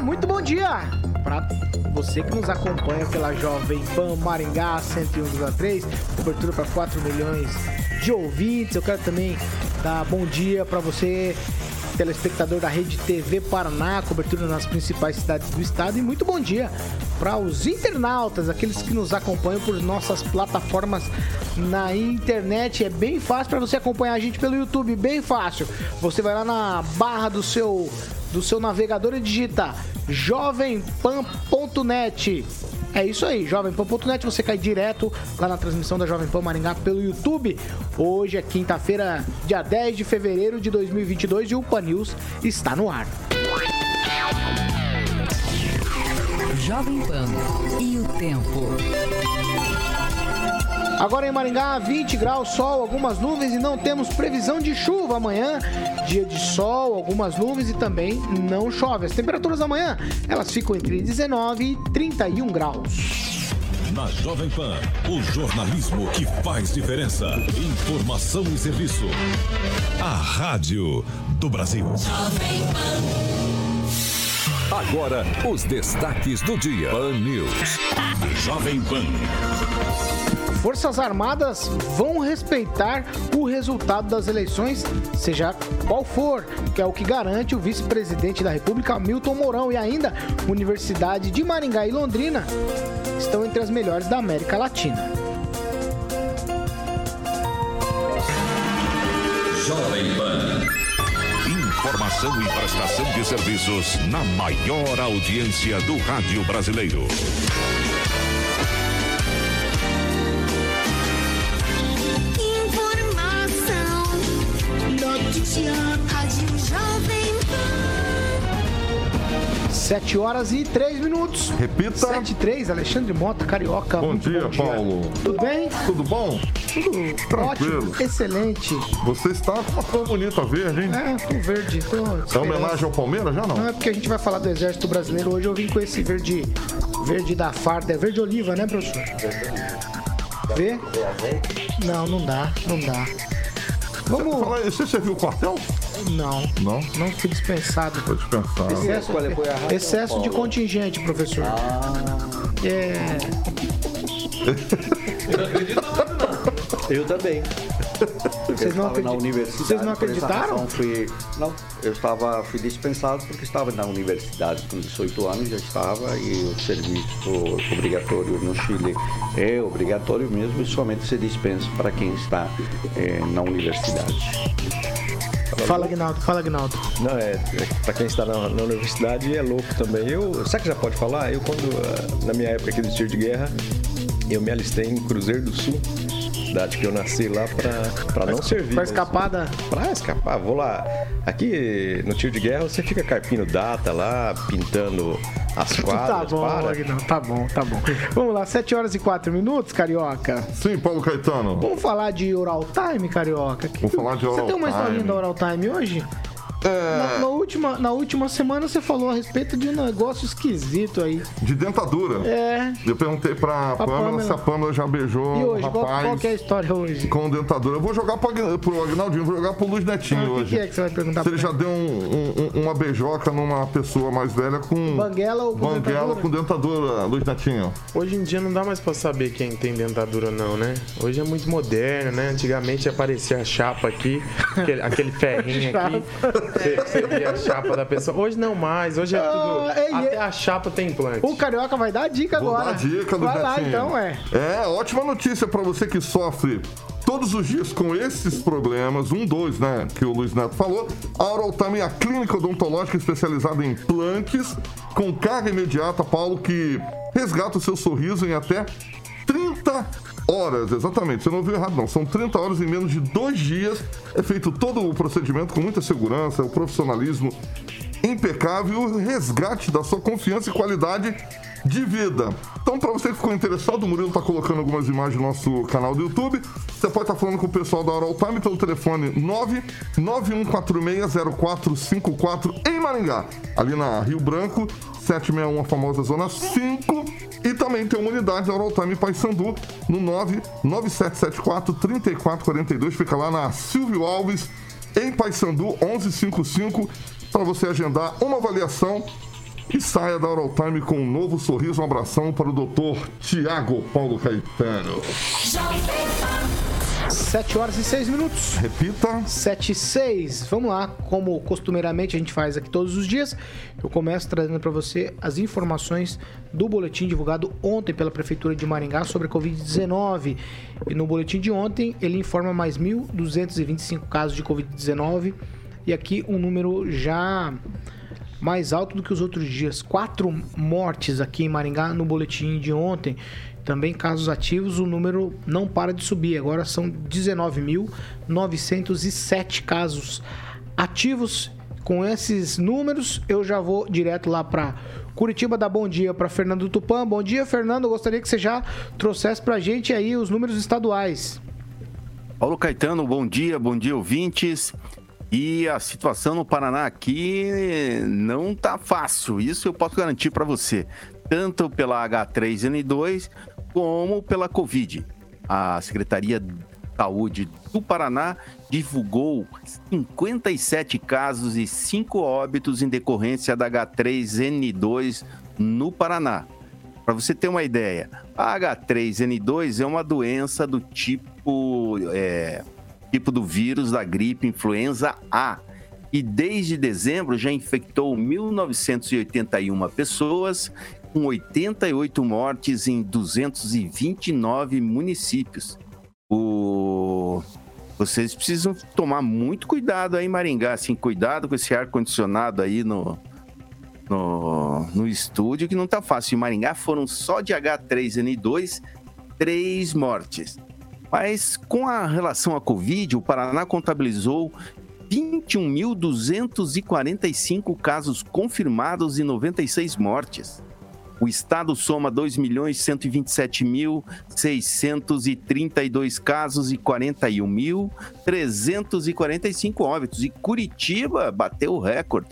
Muito bom dia para você que nos acompanha pela Jovem Pan Maringá 101,3, cobertura para 4 milhões de ouvintes. Eu quero também dar bom dia para você telespectador da Rede TV Paraná, cobertura nas principais cidades do estado. E muito bom dia para os internautas, aqueles que nos acompanham por nossas plataformas na internet. É bem fácil para você acompanhar a gente pelo YouTube, bem fácil. Você vai lá na barra do seu do seu navegador e digita jovempan.net. É isso aí, jovempan.net, você cai direto lá na transmissão da Jovem Pan Maringá pelo YouTube. Hoje é quinta-feira, dia 10 de fevereiro de 2022 e o Pan News está no ar. Jovem Pan e o tempo. Agora em Maringá, 20 graus, sol, algumas nuvens e não temos previsão de chuva amanhã. Dia de sol, algumas nuvens e também não chove. As temperaturas amanhã, elas ficam entre 19 e 31 graus. Na Jovem Pan, o jornalismo que faz diferença. Informação e serviço. A Rádio do Brasil. Agora, os destaques do dia. Pan News. Jovem Pan. Forças Armadas vão respeitar o resultado das eleições, seja qual for, que é o que garante o vice-presidente da República, Milton Mourão, e ainda Universidade de Maringá e Londrina estão entre as melhores da América Latina. Jovem Pan. Informação e prestação de serviços na maior audiência do rádio brasileiro. Rádio Jovem Pan. 7 horas e 3 minutos. Repita. 7 e 3, Alexandre Mota, Carioca. Bom dia, bom dia, Paulo. Tudo bem? Tudo bom? Tudo Tranquilo. ótimo, excelente. Você está com uma cor bonita verde, hein? É, tô verde. Tô É homenagem ao Palmeiras? Já não? Não é porque a gente vai falar do Exército Brasileiro. Hoje eu vim com esse verde, verde da farda. É verde oliva, né, professor? Vê? Não, não dá, não dá. Vamos. Fala aí, você serviu o quartel? Não, Não? não fui dispensado. Foi dispensado. Excesso, excesso de contingente, professor. É. Eu também. Vocês não, estava na acredi- universidade. Vocês não acreditaram? razão Fui, não, eu estava, fui dispensado porque estava na universidade com 18 anos, já estava, e o serviço obrigatório no Chile é obrigatório mesmo e somente se dispensa para quem está eh, na universidade. Fala, Aguinaldo, fala, Aguinaldo. Não, é, para quem está na, na universidade é louco também. Eu, sabe que já pode falar? Eu quando, ah, na minha época aqui do tiro de guerra, eu me alistei em Cruzeiro do Sul, cidade que eu nasci lá para não servir. Pra mas- escapar da. Pra escapar, vou lá. Aqui no tiro de guerra você fica carpindo data lá, pintando as Tá quadras. bom, para. Aguinaldo, tá bom, tá bom. Vamos lá, 7 horas e 4 minutos, Carioca. Sim, Paulo Caetano. Vamos falar de Oral Time, Carioca? Vou falar de Você Oral tem uma historinha Time. da Oral Time hoje? Na, É, na última, na última semana você falou a respeito de um negócio esquisito aí. de dentadura. É. Eu perguntei pra Pra Pamela, Pamela. se a Pamela já beijou E o hoje, qual, rapaz qual que é a história hoje? com dentadura. Eu vou jogar pro, Agn- pro Agnaldinho, vou jogar pro Luiz Netinho Ah, o que hoje. que é que você vai perguntar Se ele pra já deu um- um- uma beijoca numa pessoa mais velha com. Banguela ou com Banguela dentadura? com dentadura, Luiz Netinho. Hoje em dia não dá mais pra saber quem tem dentadura não, né? Hoje é muito moderno, né? Antigamente aparecia a chapa aqui, aquele, aquele ferrinho aqui, você, você via a chapa da pessoa. Hoje não mais, hoje é tudo... Ah, ei, até ei. a chapa tem implante. O Carioca vai dar a dica Vou agora. dar a dica, Luiz Vai lá então, é. É, ótima notícia pra você que sofre todos os dias com esses problemas, um, dois, né, que o Luiz Neto falou. A Oral Time é a clínica odontológica especializada em implantes com carga imediata, Paulo, que resgata o seu sorriso em até 30 horas, exatamente. Você não ouviu errado, não. São 30 horas em menos de dois dias. É feito todo o procedimento com muita segurança, o profissionalismo impecável o resgate da sua confiança e qualidade de vida. Então, para você que ficou interessado, o Murilo está colocando algumas imagens no nosso canal do YouTube. Você pode estar tá falando com o pessoal da Oral Time pelo telefone 991460454 em Maringá, ali na Rio Branco, 761, a famosa Zona 5. E também tem uma unidade da Time Paysandu no 99774-3442. Fica lá na Silvio Alves, em Paysandu, 1155, para você agendar uma avaliação e saia da Oral Time com um novo sorriso. Um abração para o doutor Tiago Paulo Caetano. 7 horas e 6 minutos. Repita. 7 e 6. Vamos lá, como costumeiramente a gente faz aqui todos os dias, eu começo trazendo para você as informações do boletim divulgado ontem pela Prefeitura de Maringá sobre a Covid-19. E no boletim de ontem, ele informa mais 1.225 casos de Covid-19 e aqui um número já mais alto do que os outros dias. Quatro mortes aqui em Maringá no boletim de ontem. Também casos ativos, o número não para de subir. Agora são 19.907 casos ativos. Com esses números, eu já vou direto lá para Curitiba dar bom dia para Fernando Tupan. Bom dia, Fernando. Gostaria que você já trouxesse para a gente aí os números estaduais. Paulo Caetano, bom dia, bom dia, ouvintes. E a situação no Paraná aqui não tá fácil, isso eu posso garantir para você. Tanto pela H3N2 como pela Covid. A Secretaria de Saúde do Paraná divulgou 57 casos e 5 óbitos em decorrência da H3N2 no Paraná. Para você ter uma ideia, a H3N2 é uma doença do tipo é, tipo do vírus da gripe influenza A. E desde dezembro já infectou 1.981 pessoas, com 88 mortes em 229 municípios. O... Vocês precisam tomar muito cuidado aí, Maringá. Assim, cuidado com esse ar-condicionado aí no, no, no estúdio, que não tá fácil. Em Maringá foram só de H3N2, três mortes. Mas com a relação à Covid, o Paraná contabilizou 21.245 casos confirmados e 96 mortes. O estado soma 2.127.632 casos e 41.345 óbitos. E Curitiba bateu o recorde.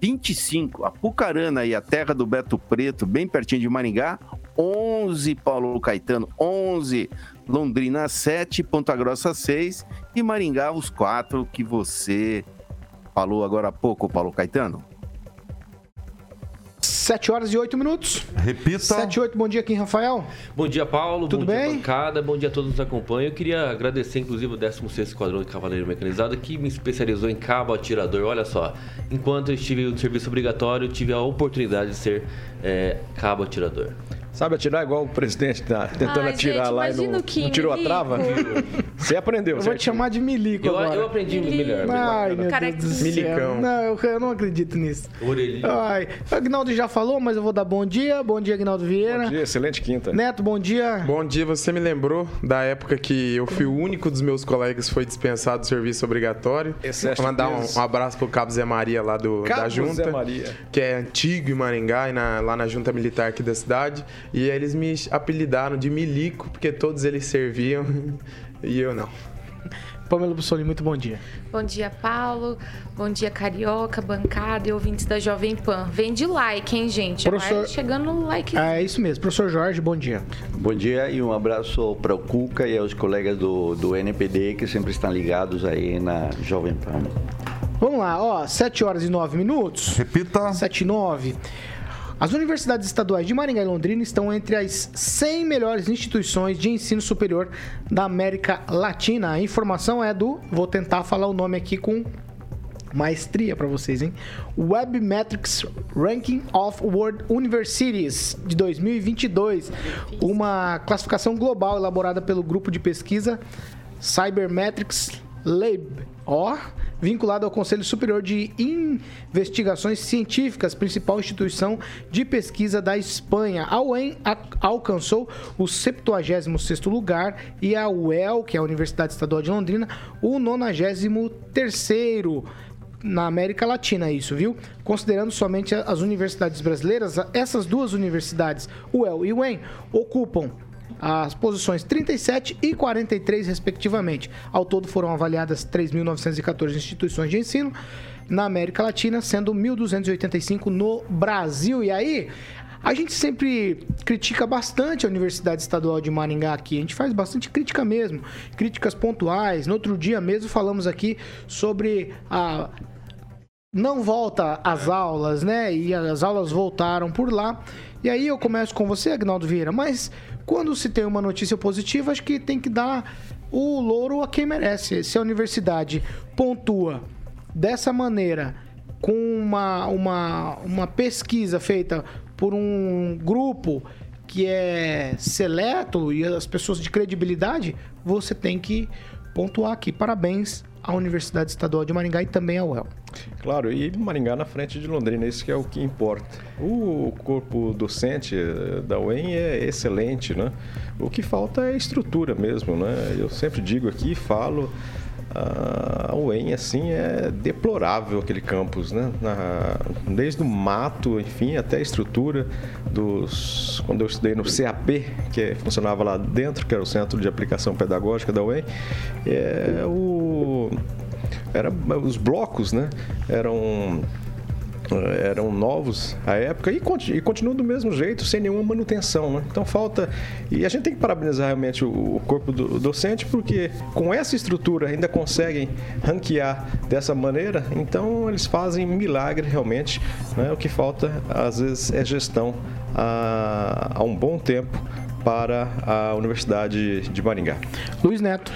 25. Apucarana e a terra do Beto Preto, bem pertinho de Maringá, 11, Paulo Caetano, 11. Londrina 7, Ponta Grossa 6 e Maringá os quatro que você falou agora há pouco, Paulo Caetano. 7 horas e 8 minutos. Repita. 7 e 8, bom dia aqui, Rafael. Bom dia, Paulo. Tudo bom bem? dia, bancada. Bom dia a todos que nos acompanham. Eu queria agradecer, inclusive, o 16 Esquadrão de Cavaleiro Mecanizado, que me especializou em cabo atirador. Olha só, enquanto eu estive no serviço obrigatório, tive a oportunidade de ser é, cabo atirador. Sabe atirar igual o presidente tá tentando Ai, atirar gente, lá e não, não tirou a Milico. trava? Você aprendeu, Eu vou te chamar de Milico Eu, agora. eu aprendi melhor. Ai, meu Cara, Deus do céu. Milicão. Não, eu, eu não acredito nisso. Orelhinha. Ai, o Agnaldo já falou, mas eu vou dar bom dia. Bom dia, Agnaldo Vieira. Bom dia, excelente quinta. Neto, bom dia. Bom dia, você me lembrou da época que eu fui o único dos meus colegas que foi dispensado do serviço obrigatório. Excesso Vou mandar um, um abraço pro Cabo Zé Maria lá do, da Cabo junta. Zé Maria. Que é antigo em Maringá, e na- lá na junta militar aqui da cidade. E eles me apelidaram de Milico, porque todos eles serviam e eu não. Pamela Bussoli, muito bom dia. Bom dia, Paulo. Bom dia, Carioca, bancada e ouvintes da Jovem Pan. Vem de like, hein, gente? Professor- vai chegando no like. É isso mesmo. Professor Jorge, bom dia. Bom dia e um abraço para o Cuca e aos colegas do, do NPD que sempre estão ligados aí na Jovem Pan. Vamos lá, ó, 7 horas e 9 minutos. Repita. 7 e 9. As universidades estaduais de Maringá e Londrina estão entre as 100 melhores instituições de ensino superior da América Latina. A informação é do, vou tentar falar o nome aqui com maestria para vocês, hein? Webmetrics Ranking of World Universities de 2022, uma classificação global elaborada pelo grupo de pesquisa Cybermetrics Lab, ó, vinculado ao Conselho Superior de Investigações Científicas, principal instituição de pesquisa da Espanha. A UEM alcançou o 76º lugar e a UEL, que é a Universidade Estadual de Londrina, o 93º. na América Latina isso, viu? Considerando somente as universidades brasileiras, essas duas universidades, UEL e UEM, ocupam as posições 37 e 43, respectivamente. Ao todo foram avaliadas 3.914 instituições de ensino na América Latina, sendo 1.285 no Brasil. E aí, a gente sempre critica bastante a Universidade Estadual de Maringá aqui. A gente faz bastante crítica mesmo, críticas pontuais. No outro dia mesmo falamos aqui sobre a não volta às aulas, né? E as aulas voltaram por lá. E aí eu começo com você, Agnaldo Vieira, mas quando se tem uma notícia positiva, acho que tem que dar o louro a quem merece. Se a universidade pontua dessa maneira, com uma, uma, uma pesquisa feita por um grupo que é seleto e as pessoas de credibilidade, você tem que pontuar aqui. Parabéns à Universidade Estadual de Maringá e também ao UEL. Claro, e Maringá na frente de Londrina, isso que é o que importa. O corpo docente eh, da UEM é excelente, né? O que falta é estrutura mesmo, né? Eu sempre digo aqui, falo, a UEM assim é deplorável aquele campus, né? Na, desde o mato, enfim, até a estrutura dos quando eu estudei no CAP, que funcionava lá dentro, que era o Centro de Aplicação Pedagógica da UEM, é o era os blocos, né? Eram eram novos à época e, e continuam do mesmo jeito, sem nenhuma manutenção. Né? Então falta. E a gente tem que parabenizar realmente o, o corpo do, docente, porque com essa estrutura ainda conseguem ranquear dessa maneira, então eles fazem milagre realmente. Né? O que falta, às vezes, é gestão há um bom tempo para a Universidade de Maringá. Luiz Neto.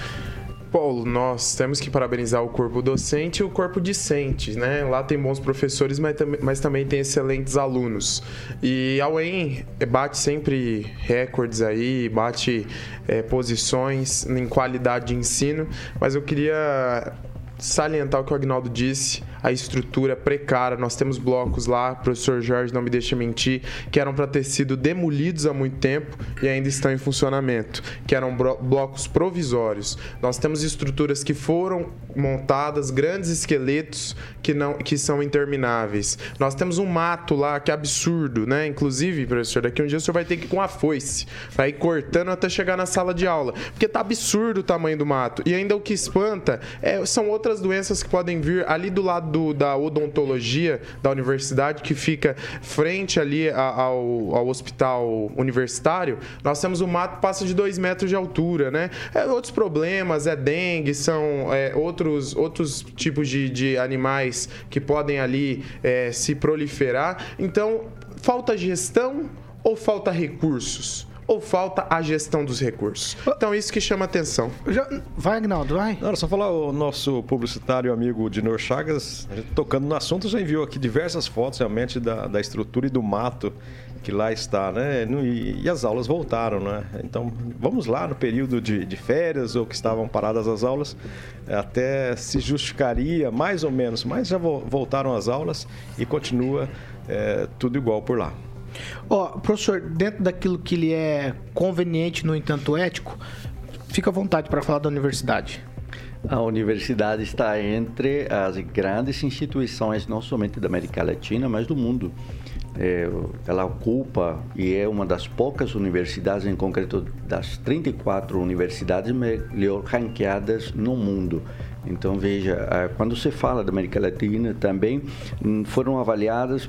Paulo, nós temos que parabenizar o corpo docente e o corpo discente, né? Lá tem bons professores, mas, mas também tem excelentes alunos. E a UEM bate sempre recordes aí, bate é, posições em qualidade de ensino, mas eu queria salientar o que o Agnaldo disse a estrutura precária. Nós temos blocos lá, professor Jorge não me deixa mentir, que eram para ter sido demolidos há muito tempo e ainda estão em funcionamento, que eram blocos provisórios. Nós temos estruturas que foram montadas, grandes esqueletos que não que são intermináveis. Nós temos um mato lá que é absurdo, né? Inclusive, professor, daqui um dia o senhor vai ter que ir com a foice, vai ir cortando até chegar na sala de aula, porque tá absurdo o tamanho do mato. E ainda o que espanta é, são outras doenças que podem vir ali do lado do, da odontologia da universidade, que fica frente ali ao, ao hospital universitário, nós temos o mato que passa de 2 metros de altura, né? É, outros problemas, é dengue, são é, outros, outros tipos de, de animais que podem ali é, se proliferar. Então, falta gestão ou falta recursos? Ou falta a gestão dos recursos? Então, isso que chama atenção. Já... Vai, Agnaldo, vai. Não, só falar o nosso publicitário amigo Dinor Chagas, tocando no assunto, já enviou aqui diversas fotos realmente da, da estrutura e do mato que lá está, né? E, e, as aulas voltaram, né? Então, vamos lá no período de, de, férias ou que estavam paradas as aulas, até se justificaria mais ou menos, mas já voltaram as aulas e continua é, tudo igual por lá. Ó, oh, professor, dentro daquilo que lhe é conveniente, no entanto ético, fica à vontade para falar da universidade. A universidade está entre as grandes instituições, não somente da América Latina, mas do mundo. É, ela ocupa e é uma das poucas universidades, em concreto das 34 universidades melhor ranqueadas no mundo. Então, veja, quando se fala da América Latina, também hum, foram avaliadas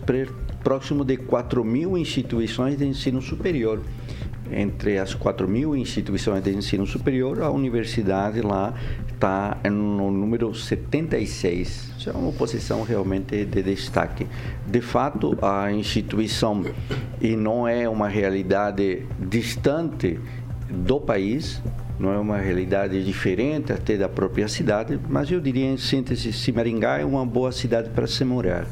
próximo de 4 mil instituições de ensino superior. Entre as 4 mil instituições de ensino superior, a universidade lá está no número 76. Isso é uma posição realmente de destaque. De fato, a instituição, e não é uma realidade distante do país, não é uma realidade diferente até da própria cidade, mas eu diria em síntese, se Maringá é uma boa cidade para se morar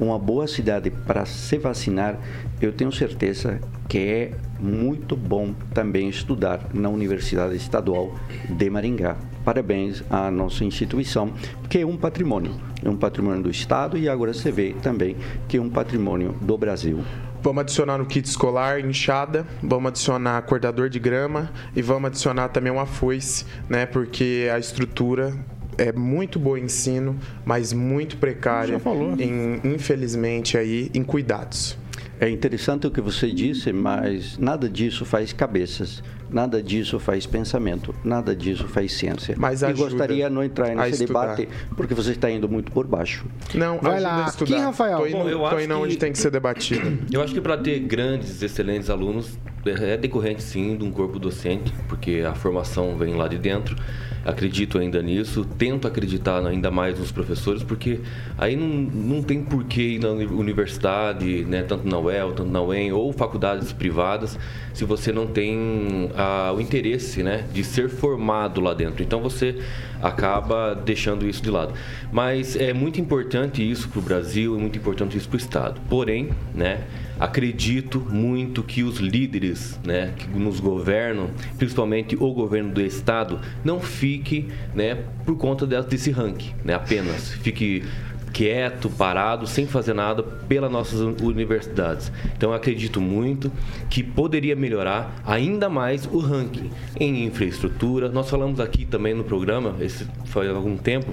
uma boa cidade para se vacinar, eu tenho certeza que é muito bom também estudar na Universidade Estadual de Maringá. Parabéns à nossa instituição, que é um patrimônio, é um patrimônio do Estado e agora você vê também que é um patrimônio do Brasil. Vamos adicionar no kit escolar enxada, vamos adicionar cortador de grama e vamos adicionar também uma foice, né? Porque a estrutura é muito boa em ensino, mas muito precária, em, infelizmente, aí, em cuidados. É interessante o que você disse, mas nada disso faz cabeças, nada disso faz pensamento, nada disso faz ciência. Mas e gostaria de não entrar nesse debate, porque você está indo muito por baixo. Não, Vai lá. a estudar. Quem, Rafael? Tô indo, Bom, eu tô acho indo onde que- tem que ser debatido. Eu acho que para ter grandes, excelentes alunos, é decorrente sim de um corpo docente, porque a formação vem lá de dentro. Acredito ainda nisso, tento acreditar ainda mais nos professores, porque aí não, não tem porquê ir na uni- universidade, né, tanto na UEL, tanto na UEM, ou faculdades privadas, se você não tem ah, o interesse né, de ser formado lá dentro. Então você acaba deixando isso de lado. Mas é muito importante isso para o Brasil, é muito importante isso para o Estado. Porém, né, acredito muito que os líderes né, que nos governam, principalmente o governo do Estado, não fique né, por conta de- desse ranking, né, apenas. Fique quieto, parado, sem fazer nada pelas nossas universidades. Então acredito muito que poderia melhorar ainda mais o ranking em infraestrutura. Nós falamos aqui também no programa, esse faz algum tempo,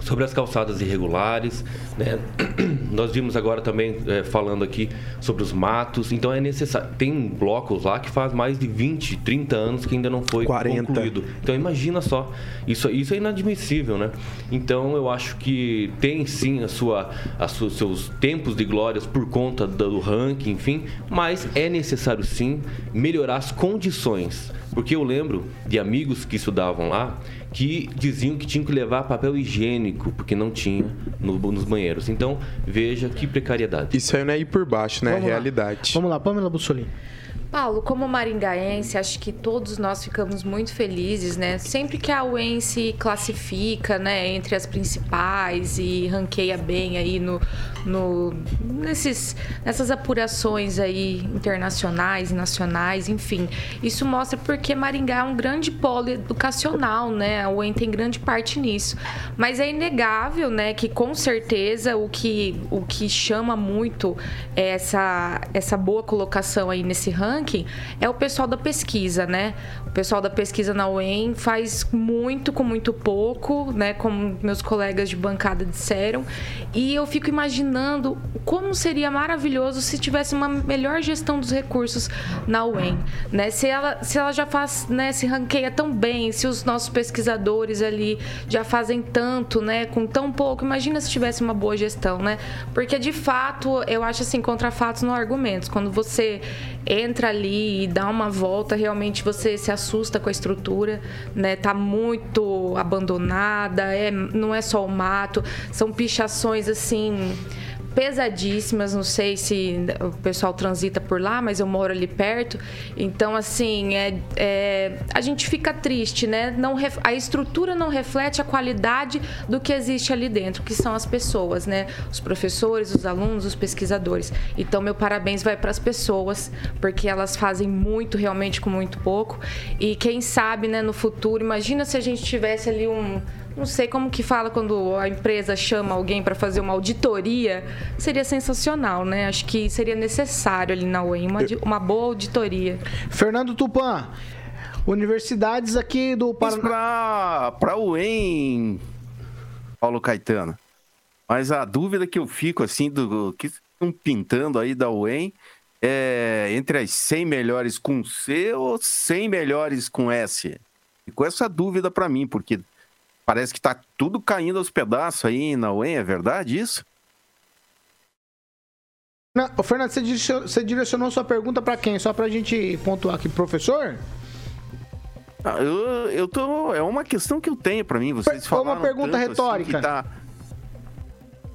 sobre as calçadas irregulares, né? Nós vimos agora também eh, falando aqui sobre os matos, então é necessário. Tem blocos lá que faz mais de 20, 30 anos que ainda não foi 40. concluído. Então imagina só, isso, isso é inadmissível, né? Então eu acho que tem sim a sua, as su- seus tempos de glórias por conta do ranking, enfim, mas é necessário sim melhorar as condições. Porque eu lembro de amigos que estudavam lá que diziam que tinham que levar papel higiênico, porque não tinha no- nos banheiros. Então, veja que precariedade. Isso aí não é ir por baixo, né? É Vamos lá. realidade. Vamos lá, Pamela Bussolini. Paulo, como maringaense, acho que todos nós ficamos muito felizes, né? Sempre que a UEM se classifica, né, entre as principais e ranqueia bem aí no, no nesses nessas apurações aí internacionais nacionais, enfim. Isso mostra porque Maringá é um grande polo educacional, né? A UEM tem grande parte nisso. Mas é inegável, né, que com certeza o que o que chama muito essa essa boa colocação aí nesse ranking é o pessoal da pesquisa, né? O pessoal da pesquisa na UEM faz muito com muito pouco, né? Como meus colegas de bancada disseram. E eu fico imaginando como seria maravilhoso se tivesse uma melhor gestão dos recursos na UEM, né? Se ela, se ela já faz, né? Se ranqueia tão bem, se os nossos pesquisadores ali já fazem tanto, né? Com tão pouco, imagina se tivesse uma boa gestão, né? Porque de fato, eu acho assim, contra fatos não argumentos. Quando você entra ali e dá uma volta, realmente você se assusta com a estrutura, né? Tá muito abandonada, é, não é só o mato, são pichações assim pesadíssimas, não sei se o pessoal transita por lá, mas eu moro ali perto. Então, assim, é, é- a gente fica triste, né? Não a estrutura não reflete a qualidade do que existe ali dentro, que são as pessoas, né? Os professores, os alunos, os pesquisadores. Então, meu parabéns vai para as pessoas, porque elas fazem muito, realmente, com muito pouco. E quem sabe, né, no futuro, imagina se a gente tivesse ali um não sei como que fala quando a empresa chama alguém para fazer uma auditoria. Seria sensacional, né? Acho que seria necessário ali na UEM uma, uma boa auditoria. Fernando Tupan. Universidades aqui do Paraná. pra UEM, Paulo Caetano. Mas a dúvida que eu fico, assim, do que estão pintando aí da UEM é entre as 100 melhores com C ou 100 melhores com S? Ficou essa dúvida pra mim, porque parece que tá tudo caindo aos pedaços aí na UEM, é verdade isso? Não, Fernando, você direcionou, você direcionou sua pergunta para quem? Só pra gente pontuar aqui, professor? Ah, Eu, eu tô. É uma questão que eu tenho pra mim. Vocês Foi uma pergunta tanto, retórica. que tá-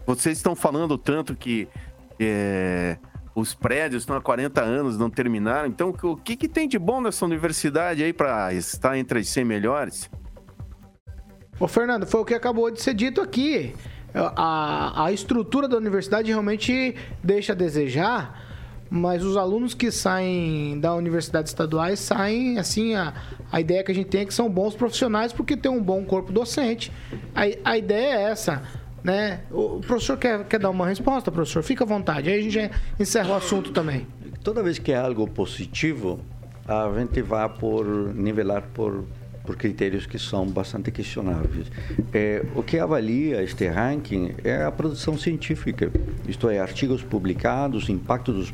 Vocês estão falando tanto que é, os prédios estão há 40 anos, não terminaram. Então, o que, que tem de bom nessa universidade aí pra estar entre as 100 melhores? Ô, Fernando, foi o que acabou de ser dito aqui. A, a estrutura da universidade realmente deixa a desejar, mas os alunos que saem da universidade estaduais saem, assim, a, a ideia que a gente tem é que são bons profissionais porque tem um bom corpo docente. A, a ideia é essa, né? O professor quer, quer dar uma resposta, professor? Fica à vontade. Aí a gente encerra o assunto também. Toda vez que é algo positivo, a gente vai por nivelar por por critérios que são bastante questionáveis. É, o que avalia este ranking é a produção científica, isto é, artigos publicados, impacto dos,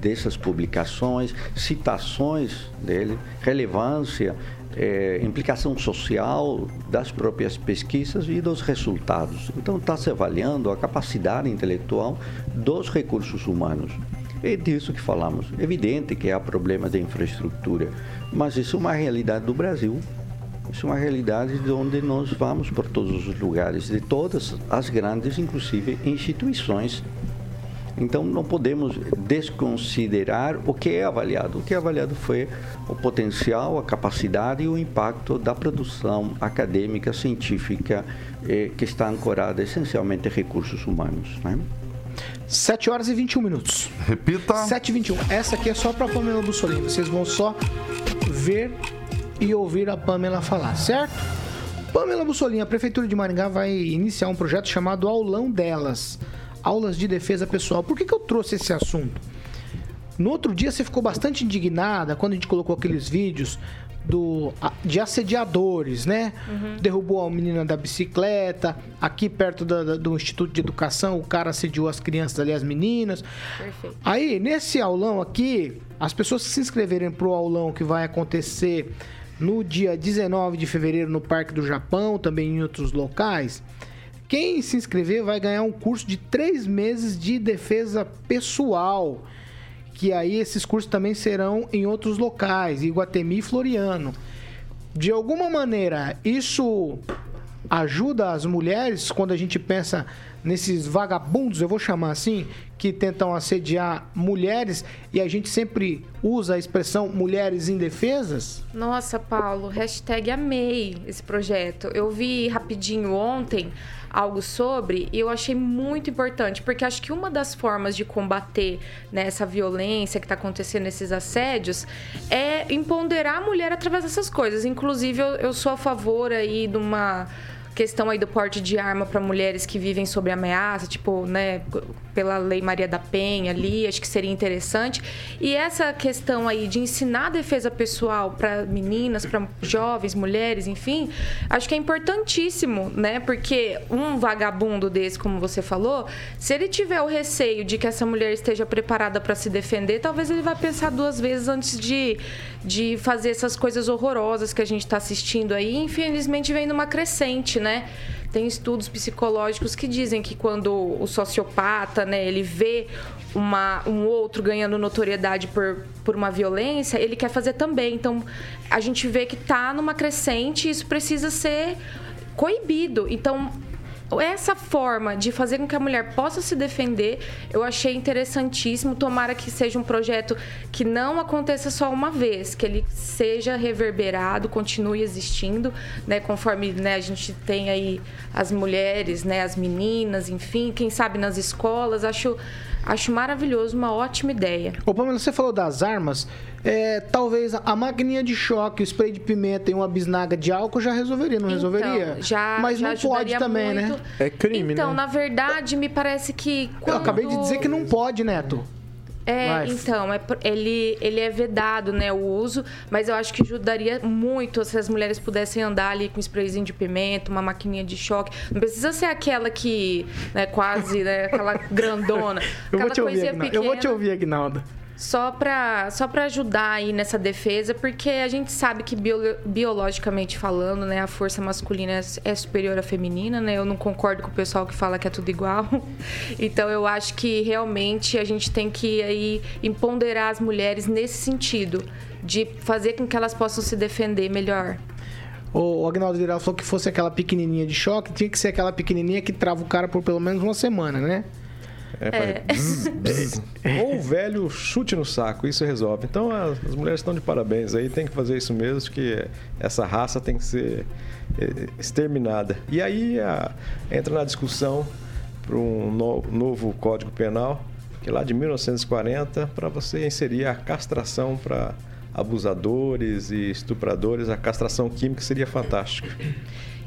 dessas publicações, citações dele, relevância, é, implicação social das próprias pesquisas e dos resultados. Então, está se avaliando a capacidade intelectual dos recursos humanos. É disso que falamos. Evidente que há problemas de infraestrutura, mas isso é uma realidade do Brasil. Isso é uma realidade de onde nós vamos por todos os lugares, de todas as grandes, inclusive, instituições. Então, não podemos desconsiderar o que é avaliado. O que é avaliado foi o potencial, a capacidade e o impacto da produção acadêmica, científica, eh, que está ancorada essencialmente em recursos humanos. Né? 7 horas e 21 minutos. Repita. 7 e 21. Essa aqui é só para a Pamela Bussolini. Vocês vão só ver e ouvir a Pamela falar, certo? Pamela Bussolini, a Prefeitura de Maringá vai iniciar um projeto chamado Aulão Delas. Aulas de Defesa Pessoal. Por que, que eu trouxe esse assunto? No outro dia você ficou bastante indignada quando a gente colocou aqueles vídeos do, de assediadores, né? Uhum. Derrubou a menina da bicicleta. Aqui perto da, da, do Instituto de Educação, o cara assediou as crianças ali, as meninas. Perfeito. Aí, nesse aulão aqui, as pessoas que se inscreverem pro aulão que vai acontecer no dia 19 de fevereiro no Parque do Japão, também em outros locais. Quem se inscrever vai ganhar um curso de três meses de defesa pessoal que aí esses cursos também serão em outros locais, Iguatemi e Floriano. De alguma maneira, isso ajuda as mulheres quando a gente pensa nesses vagabundos, eu vou chamar assim, que tentam assediar mulheres e a gente sempre usa a expressão mulheres indefesas? Nossa, Paulo, hashtag amei esse projeto. Eu vi rapidinho ontem algo sobre e eu achei muito importante, porque acho que uma das formas de combater né, essa violência que está acontecendo, esses assédios, é empoderar a mulher através dessas coisas. Inclusive, eu, eu sou a favor aí de uma questão aí do porte de arma para mulheres que vivem sob ameaça, tipo, né, pela Lei Maria da Penha ali, acho que seria interessante. E essa questão aí de ensinar a defesa pessoal para meninas, para jovens, mulheres, enfim, acho que é importantíssimo, né? Porque um vagabundo desse, como você falou, se ele tiver o receio de que essa mulher esteja preparada para se defender, talvez ele vá pensar duas vezes antes de, de fazer essas coisas horrorosas que a gente está assistindo aí. Infelizmente vem numa crescente, né? Tem estudos psicológicos que dizem que quando o sociopata, né, ele vê uma, um outro ganhando notoriedade por, por uma violência, ele quer fazer também. Então, a gente vê que está numa crescente e isso precisa ser coibido. Então, essa forma de fazer com que a mulher possa se defender, eu achei interessantíssimo. Tomara que seja um projeto que não aconteça só uma vez, que ele seja reverberado, continue existindo, né? Conforme né, a gente tem aí as mulheres, né, as meninas, enfim, quem sabe nas escolas. Acho Acho maravilhoso, uma ótima ideia. Ô, Pamela, você falou das armas. É, talvez a maquininha de choque, o spray de pimenta e uma bisnaga de álcool já resolveria, não então, resolveria? Já, Mas já não pode também, né? muito. né? É crime, então, né? Então, na verdade, me parece que quando... Eu acabei de dizer que não pode, Neto. É, então, é, ele, ele é vedado, né, o uso, mas eu acho que ajudaria muito se as mulheres pudessem andar ali com sprayzinho de pimenta, uma maquininha de choque. Não precisa ser aquela que, né, quase, né, aquela grandona. eu, vou te ouvir, pequena, eu vou te ouvir, Agnaldo só para só ajudar aí nessa defesa, porque a gente sabe que bio, biologicamente falando, né, a força masculina é, é superior à feminina, né? Eu não concordo com o pessoal que fala que é tudo igual. Então eu acho que realmente a gente tem que aí empoderar as mulheres nesse sentido, de fazer com que elas possam se defender melhor. O Agnaldo Viral falou que fosse aquela pequenininha de choque, tinha que ser aquela pequenininha que trava o cara por pelo menos uma semana, né? É, é. Bzz, bzz. Ou o velho chute no saco, isso resolve. Então as, as, mulheres estão de parabéns aí, tem que fazer isso mesmo, que essa raça tem que ser é, exterminada. E aí a, entra na discussão para um no, novo Código Penal, que é lá de 1940, para você inserir a castração para abusadores e estupradores, a castração química seria fantástica.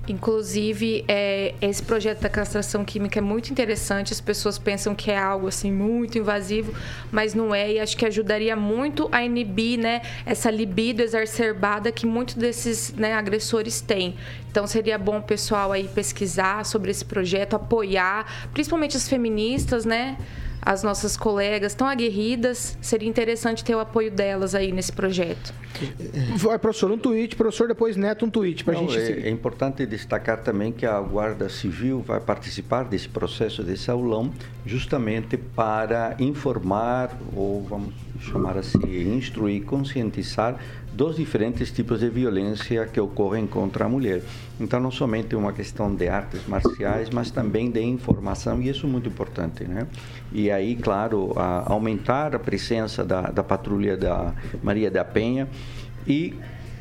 Inclusive, é, esse projeto da castração química é muito interessante. As pessoas pensam que é algo assim muito invasivo, mas não é. E acho que ajudaria muito a inibir, né, essa libido exacerbada que muitos desses né, agressores têm. Então, seria bom o pessoal aí pesquisar sobre esse projeto, apoiar, principalmente as feministas, né? As nossas colegas tão aguerridas, seria interessante ter o apoio delas aí nesse projeto. Vai, professor, um tweet, professor, depois Neto, um tweet para a gente é, seguir. É importante destacar também que a Guarda Civil vai participar desse processo, desse aulão, justamente para informar, ou vamos chamar assim, instruir, conscientizar dos diferentes tipos de violência que ocorrem contra a mulher. Então, não somente uma questão de artes marciais, mas também de informação, e isso é muito importante, né? E aí, claro, a, aumentar a presença da, da patrulha da Maria da Penha e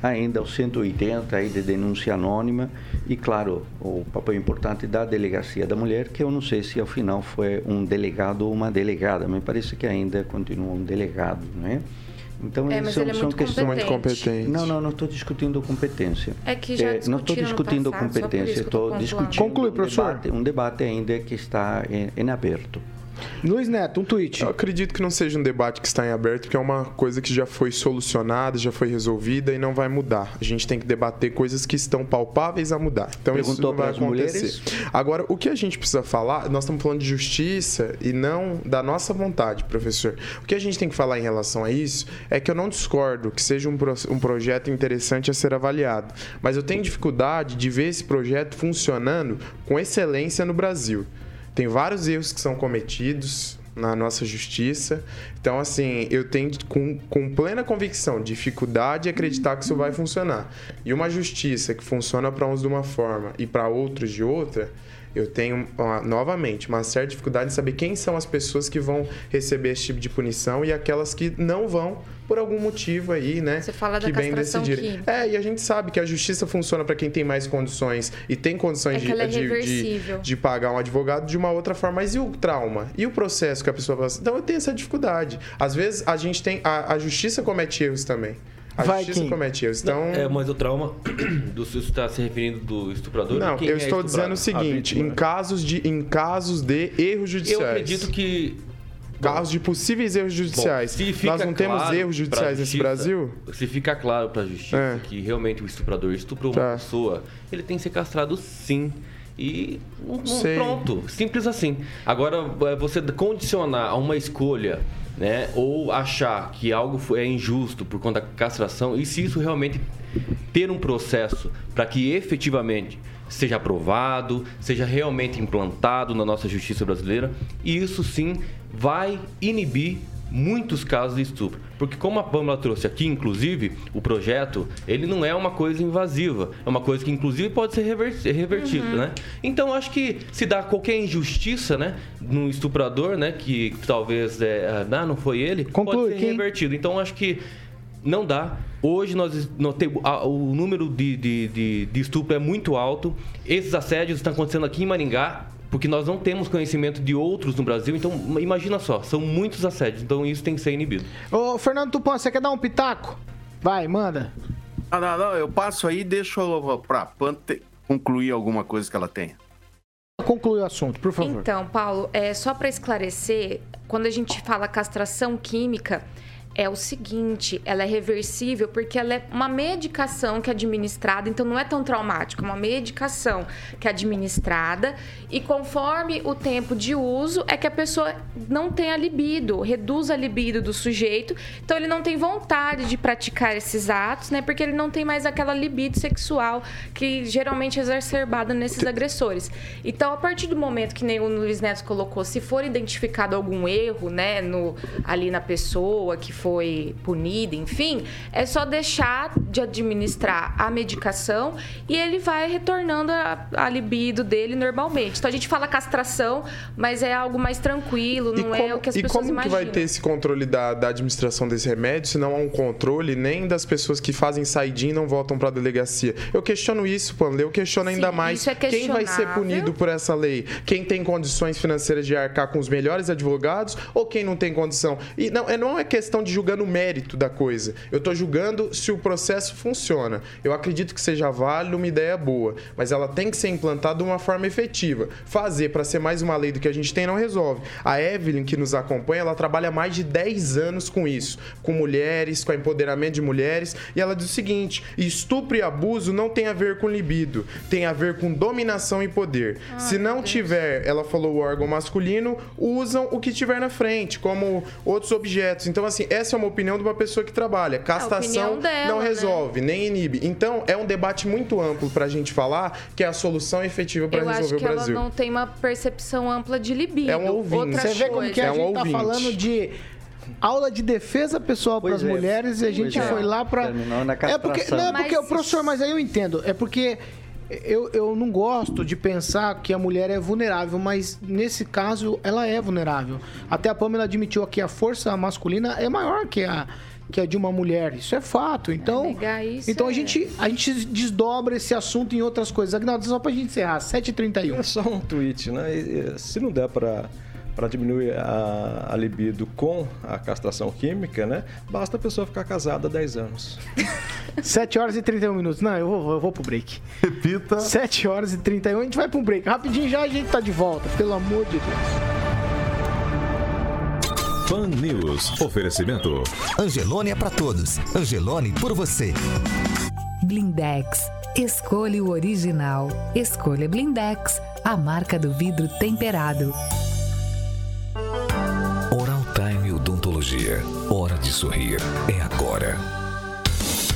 ainda o 180 aí de denúncia anônima e claro o papel importante da delegacia da mulher que eu não sei se ao final foi um delegado ou uma delegada me parece que ainda continua um delegado né então, é, mas são, ele é muito questões muito competente. Não, não, não estou discutindo competência. É que já é, Não estou discutindo passado, competência, estou discutindo Conclui, professor. Um, debate, um debate ainda que está em, em aberto. Luiz Neto, um tweet. Eu acredito que não seja um debate que está em aberto, porque é uma coisa que já foi solucionada, já foi resolvida e não vai mudar. A gente tem que debater coisas que estão palpáveis a mudar. Então Perguntou isso não vai acontecer. Mulheres? Agora, o que a gente precisa falar, nós estamos falando de justiça e não da nossa vontade, professor. O que a gente tem que falar em relação a isso é que eu não discordo que seja um, pro, um projeto interessante a ser avaliado, mas eu tenho dificuldade de ver esse projeto funcionando com excelência no Brasil. Tem vários erros que são cometidos na nossa justiça. Então, assim, eu tenho com, com plena convicção, dificuldade de acreditar que isso vai funcionar. E uma justiça que funciona para uns de uma forma e para outros de outra, eu tenho, novamente, uma certa dificuldade de saber quem são as pessoas que vão receber esse tipo de punição e aquelas que não vão por algum motivo aí, né? Você fala que da bem decidirem. É, e a gente sabe que a justiça funciona para quem tem mais condições e tem condições é de, é de, de, de, pagar um advogado de uma outra forma. Mas e o trauma? E o processo que a pessoa passa? Então eu tenho essa dificuldade. Às vezes a gente tem. A, a justiça comete erros também. A Vai, justiça Kim. comete erros. Então... Não, é, mas o trauma do você está se referindo do estuprador? Não, eu é estou dizendo o seguinte: em casos, de, em casos de erros judiciais. Eu acredito que casos de possíveis erros judiciais. Bom, Nós não temos claro erros judiciais justiça, nesse Brasil? Se fica claro para a justiça é. que realmente o estuprador estuprou tá. uma pessoa, ele tem que ser castrado sim. E um, pronto, simples assim. Agora, é, você condicionar a uma escolha né, ou achar que algo é injusto por conta da castração, e se isso realmente ter um processo para que efetivamente seja aprovado, seja realmente implantado na nossa justiça brasileira, e isso sim vai inibir muitos casos de estupro. Porque como a Pamela trouxe aqui, inclusive, o projeto, ele não é uma coisa invasiva. É uma coisa que, inclusive, pode ser revertida, uhum. né? Então, acho que se dá qualquer injustiça, né? No estuprador, né? Que talvez, é, ah, não foi ele, Conclui, pode ser quem... revertido. Então, acho que não dá. Hoje nós, nós temos, a, o número de, de, de, de estupro é muito alto. Esses assédios estão acontecendo aqui em Maringá porque nós não temos conhecimento de outros no Brasil. Então, imagina só, são muitos assédios, então isso tem que ser inibido. Ô, Fernando Tupan, você quer dar um pitaco? Vai, manda. Ah, não, não, eu passo aí e deixo pra Pante concluir alguma coisa que ela tenha. Conclui o assunto, por favor. Então, Paulo, é, só para esclarecer, quando a gente fala castração química, é o seguinte, ela é reversível porque ela é uma medicação que é administrada, então não é tão traumático, é uma medicação que é administrada e conforme o tempo de uso é que a pessoa não tem a libido, reduz a libido do sujeito, então ele não tem vontade de praticar esses atos, né? Porque ele não tem mais aquela libido sexual que geralmente é exacerbada nesses agressores. Então, a partir do momento que nem o Luiz Neto colocou, se for identificado algum erro, né, no ali na pessoa que foi punida, enfim, é só deixar de administrar a medicação e ele vai retornando a, a libido dele normalmente. Então a gente fala castração, mas é algo mais tranquilo, não é o que as pessoas imaginam. E como que vai ter esse controle da, da administração desse remédio se não há um controle nem das pessoas que fazem saidinha e não voltam para a delegacia? Eu questiono isso, Pamela, eu questiono ainda Sim, mais é quem vai ser punido por essa lei? Quem tem condições financeiras de arcar com os melhores advogados ou quem não tem condição? E não, é, não é questão de julgando o mérito da coisa. Eu tô julgando se o processo funciona. Eu acredito que seja válido, uma ideia boa, mas ela tem que ser implantada de uma forma efetiva. Fazer para ser mais uma lei do que a gente tem não resolve. A Evelyn, que nos acompanha, ela trabalha mais de 10 anos com isso, com mulheres, com empoderamento de mulheres, e ela diz o seguinte: estupro e abuso não tem a ver com libido, tem a ver com dominação e poder. Se não tiver, ela falou o órgão masculino, usam o que tiver na frente, como outros objetos. Então, assim, essa é uma opinião de uma pessoa que trabalha. Castração dela, não né? resolve, nem inibe. Então, é um debate muito amplo pra gente falar que é a solução efetiva para Eu resolver acho que o ela Brasil. não tem uma percepção ampla de libido. É um ouvinte. Outra Você vê como coisa. que a É um gente tá ouvinte. falando de aula de defesa pessoal para as é, mulheres e a gente pois é. foi lá para é porque não é porque Mas o professor, mas aí eu entendo, é porque eu, eu não gosto de pensar que a mulher é vulnerável, mas nesse caso ela é vulnerável. Até a Pamela admitiu aqui a força masculina é maior que a que a de uma mulher. Isso é fato. Então, isso então a é- gente a gente desdobra esse assunto em outras coisas. Agnaldo, só pra gente encerrar, 7h31. É só um tweet, né? Se não der para para diminuir a, a libido com a castração química, né? Basta a pessoa ficar casada há 10 anos. 7 horas e 31 minutos. Não, eu vou, eu vou pro break. Repita. 7 horas e 31, a gente vai pro break. Rapidinho já a gente tá de volta, pelo amor de Deus. Fan News. Oferecimento. Angelone é pra todos. Angelone por você. Blindex. Escolha o original. Escolha Blindex, a marca do vidro temperado. Hora de sorrir. É agora.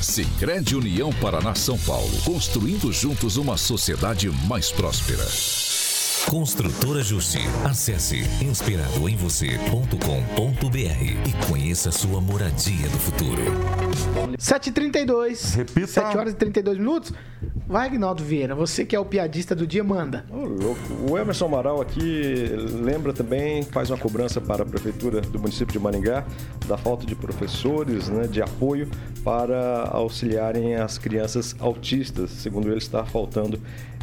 Sicredi União Paraná São Paulo. Construindo juntos uma sociedade mais próspera. Construtora Justi. Acesse inspiradoemvocê.com.br e conheça sua moradia do futuro. 7h32. Repita. 7 horas e 32 minutos. Vai, Agnaldo Vieira, você que é o piadista do dia, manda. Ô, louco. O Emerson Amaral aqui lembra também, faz uma cobrança para a Prefeitura do município de Maringá da falta de professores né, de apoio para auxiliarem as crianças autistas. Segundo ele, está faltando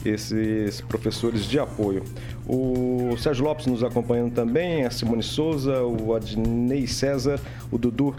esses professores de apoio. O Sérgio Lopes nos acompanhando também, a Simone Souza, o Adnei César, o Dudu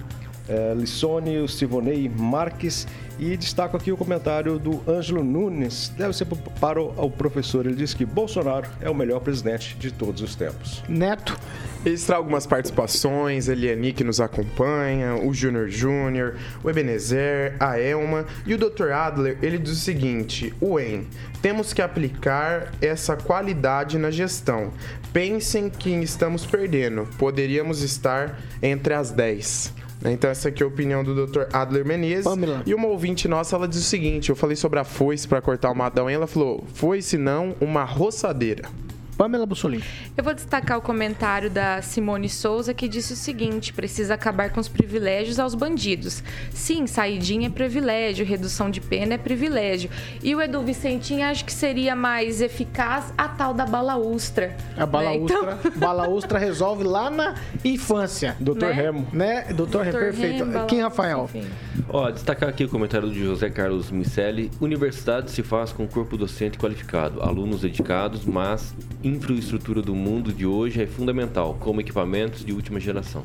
eh, Lissone, o Sivonei Marques e destaco aqui o comentário do Ângelo Nunes, deve ser para o, professor. Ele diz que Bolsonaro é o melhor presidente de todos os tempos. Neto. Registrar algumas participações, Eliani que nos acompanha, o Júnior Júnior, o Ebenezer, a Elma e o Dr. Adler, ele diz o seguinte, o EN, temos que aplicar essa qualidade na gestão. Pensem que estamos perdendo, poderíamos estar entre as 10. Né? Então essa aqui é a opinião do Dr. Adler Menezes. Pamela. E uma ouvinte nossa, ela diz o seguinte, eu falei sobre a foice para cortar o matão, e ela falou, foice não, uma roçadeira. Pamela Bussolini. Eu vou destacar o comentário da Simone Souza que disse o seguinte: precisa acabar com os privilégios aos bandidos. Sim, saidinha é privilégio, redução de pena é privilégio. E o Edu Vicentinho acho que seria mais eficaz a tal da balaustra. A balaustra, Né? Então- balaustra resolve lá na infância. Doutor Né? Remo. Né? Doutor, Dr. perfeito. Rembala, Quem, Rafael? enfim. Ó, destacar aqui o comentário do José Carlos Micelli. Universidade se faz com corpo docente qualificado, alunos dedicados, mas infraestrutura do mundo de hoje é fundamental, como equipamentos de última geração.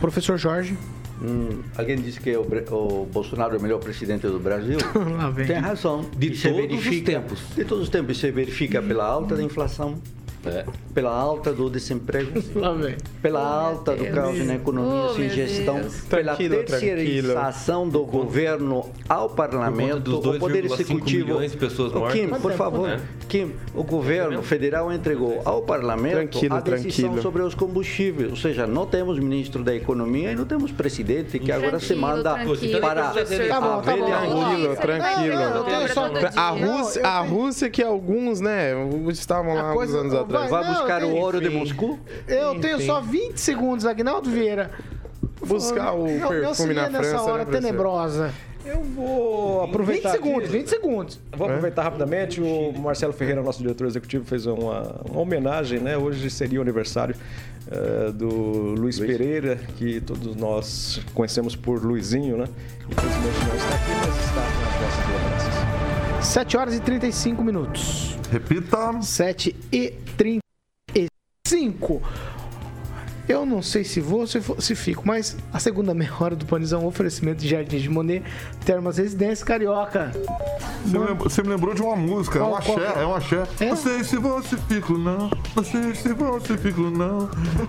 Professor Jorge. Hum, alguém disse que o, Bre- o Bolsonaro é o melhor presidente do Brasil? Tem razão. De todos os tempos. De todos os tempos. Se verifica pela alta da inflação, É. pela alta do desemprego, pela alta do caos na economia Oh, sem gestão, pela Tranquilo, terceirização do governo ao parlamento, dos o poder 2,5 executivo. de pessoas mortas. Kim, por favor, né? Kim, o governo federal entregou ao parlamento Tranquilo, a decisão tranquilo. sobre os combustíveis. Ou seja, não temos ministro da economia e não temos presidente que agora se Tranquilo, manda tranquilo, para. Tá bom, tá bom. Tranquilo, tranquilo. Tenho só- A Rússia, a Rússia que alguns, né, estavam lá alguns anos atrás. Vai Não, buscar o ouro de enfim. Moscou? Eu tenho só 20 segundos, Agnaldo Vieira. Buscar o Eu- eu perfume auxiliei na nessa França, hora né, tenebrosa. Eu vou 20 aproveitar. segundos, aqui- 20 segundos. Vou aproveitar rapidamente. O Marcelo Ferreira, nosso diretor executivo, fez uma, uma homenagem, né? Hoje seria o aniversário eh, do Luiz, Pereira, que todos nós conhecemos por Luizinho, né? Infelizmente não está aqui, mas está nas nossas lembranças. 7 horas e 35 minutos. Repita. 7 e 35. Eu não sei se vou se, for, se fico, mas a segunda meia hora do Panizão, oferecimento de Jardim de Monet, Termas Residência Carioca. Você me, lembrou, você me lembrou de uma música, é um Qual- axé, qual- é um axé. É? Não sei se você fico, não. Não sei se você fico, não.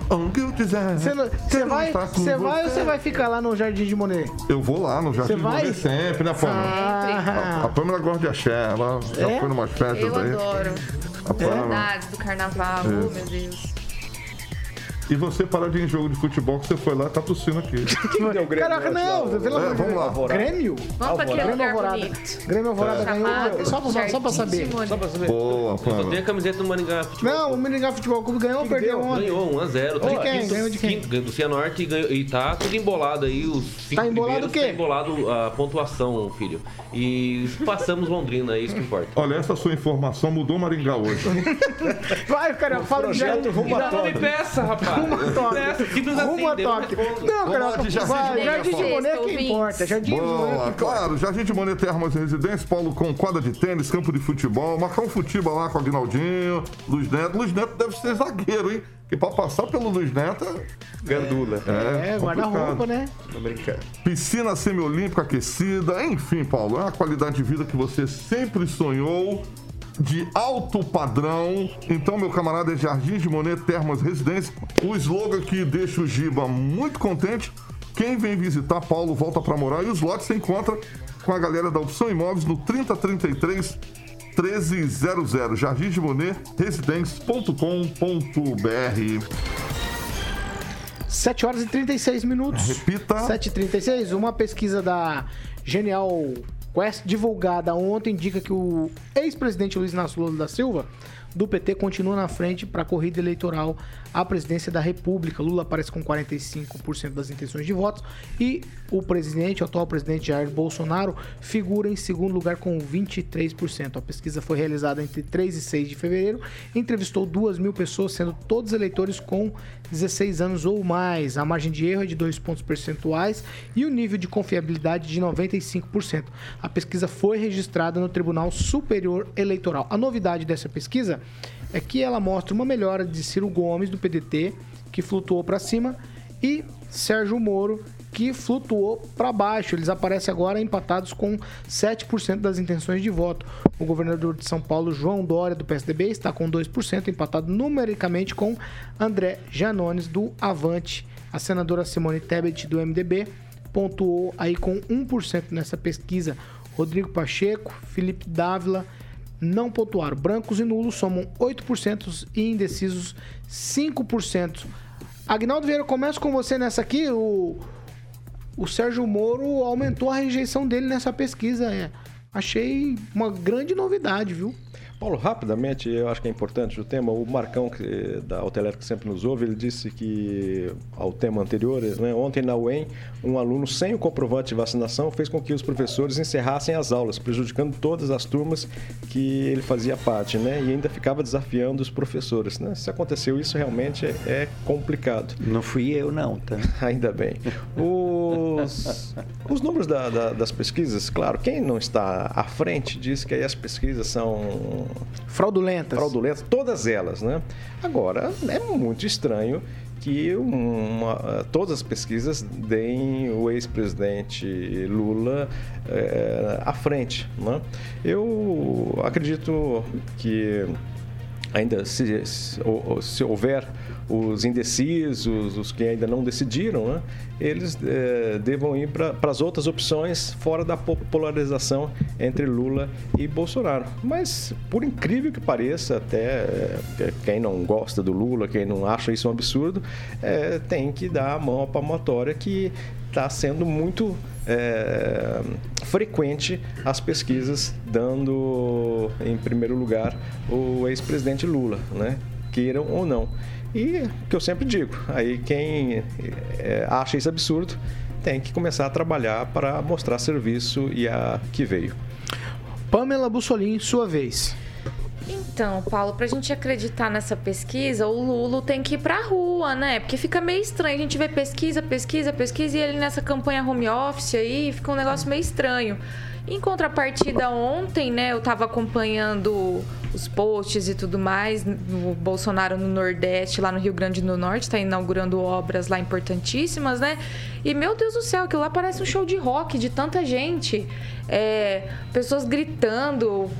Onde eu quiser. Você não- você vai, você vai ou você vai ficar lá no Jardim de Monet? Eu vou lá no Jardim Você vai? Monet sempre, né, Pâmela? A, a Ah, Pâmela gosta de axé, ela já É? foi numas festas Eu aí. adoro. A Pâmela. Saudades do carnaval, oh meu Deus. E você parar de ir em jogo de futebol que você foi lá e tá tossindo aqui. Quem deu o Grêmio Caraca, não, pelo É, amor de vamos lá. Grêmio? Vamos pra aquele Grêmio Alvorada. Grêmio Alvorada ganhou. Chamado Só pra, só pra saber. Só pra saber. Boa, Só tem Pâmela. a camiseta do Maringá Futebol. Não, o Meringá Futebol Clube ganhou ou perdeu ontem? Ganhou 1x0. De quem? Ganhou de quem? Ganhou do Cianorte e, ganhou, e tá tudo embolado aí. Os cinco Tá embolado o quê? Tá embolado a pontuação, filho. E passamos Londrina, é isso que importa. Olha, essa sua informação mudou Maringá hoje. Vai, cara, fala de projeto a Não me peça, rapaz. Rumo a toque. Peça, simples assim, a deu toque. Não, Vamos cara, lá de Jardim vai, de Monet, Jardim de Paulo. Monet que Ouvintes. importa. Jardim de Monet que Boa, importa. claro, Jardim de Monet Termas Residência, Paulo com quadra de tênis, campo de futebol, marcar um futebol lá com o Aguinaldinho, Luiz Neto. Luiz Neto deve ser zagueiro, hein? Porque pra passar pelo Luiz Neto Gandula. é, É, guarda-roupa, complicado. né? Tô brincando. Piscina semiolímpica aquecida, enfim, Paulo, é uma qualidade de vida que você sempre sonhou. De alto padrão. Então, meu camarada, é Jardim de Monet Termas Residência. O slogan que deixa o Giba muito contente. Quem vem visitar Paulo volta pra morar. E os lotes você encontra com a galera da Opção Imóveis no 3033 1300. Jardim de Monet Residência.com.br. 7 horas e 36 minutos. Repita. 7h36, uma pesquisa da Genial Quest divulgada ontem indica que o ex-presidente Luiz Inácio Lula da Silva do PT continua na frente para a corrida eleitoral à presidência da República. Lula aparece com 45% das intenções de votos e o presidente, o atual presidente Jair Bolsonaro, figura em segundo lugar com 23%. A pesquisa foi realizada entre 3 e 6 de fevereiro, entrevistou 2 mil pessoas, sendo todos eleitores com 16 anos ou mais. A margem de erro é de 2 pontos percentuais e o nível de confiabilidade de 95%. A pesquisa foi registrada no Tribunal Superior Eleitoral. A novidade dessa pesquisa é que ela mostra uma melhora de Ciro Gomes, do PDT, que flutuou para cima, e Sérgio Moro, que flutuou para baixo. Eles aparecem agora empatados com 7% das intenções de voto. O governador de São Paulo, João Dória, do PSDB, está com 2%, empatado numericamente com André Janones, do Avante. A senadora Simone Tebet, do MDB, pontuou aí com 1% nessa pesquisa. Rodrigo Pacheco, Felipe Dávila não pontuaram. Brancos e nulos somam 8% e indecisos 5%. Agnaldo Vieira, começo com você nessa aqui. O, o Sérgio Moro aumentou a rejeição dele nessa pesquisa. É. Achei uma grande novidade, viu? Paulo, rapidamente, eu acho que é importante o tema. O Marcão, que, da que sempre nos ouve, ele disse que, ao tema anterior, né, ontem na UEM, um aluno sem o comprovante de vacinação fez com que os professores encerrassem as aulas, prejudicando todas as turmas que ele fazia parte, né? E ainda ficava desafiando os professores, né? Se aconteceu isso, realmente é, complicado. Não fui eu, não, tá? Ainda bem. Os, os números da- da- das pesquisas, claro, quem não está à frente diz que aí as pesquisas são Fraudulentas. fraudulentas, todas elas, né? Agora, é muito estranho que uma- todas as pesquisas deem o ex-presidente Lula eh, à frente, né? Eu acredito que ainda se, se, se houver os indecisos, os que ainda não decidiram, né, eles eh, devam ir para as outras opções fora da po- polarização entre Lula e Bolsonaro. Mas, por incrível que pareça, até eh, quem não gosta do Lula, quem não acha isso um absurdo, eh, tem que dar a mão à palmatória que está sendo muito é, frequente as pesquisas dando em primeiro lugar o ex-presidente Lula, né? queiram ou não. E o que eu sempre digo, aí quem é, acha isso absurdo tem que começar a trabalhar para mostrar serviço e a que veio. Pamela Bussolini, sua vez. Então, Paulo, pra gente acreditar nessa pesquisa, o Lula tem que ir pra rua, né? Porque fica meio estranho. A gente vê pesquisa, pesquisa, pesquisa e ele nessa campanha home office aí fica um negócio meio estranho. Em contrapartida, ontem, né, eu tava acompanhando os posts e tudo mais. O Bolsonaro no Nordeste, lá no Rio Grande do Norte, está inaugurando obras lá importantíssimas, né? E meu Deus do céu, aquilo lá parece um show de rock de tanta gente. É, pessoas gritando,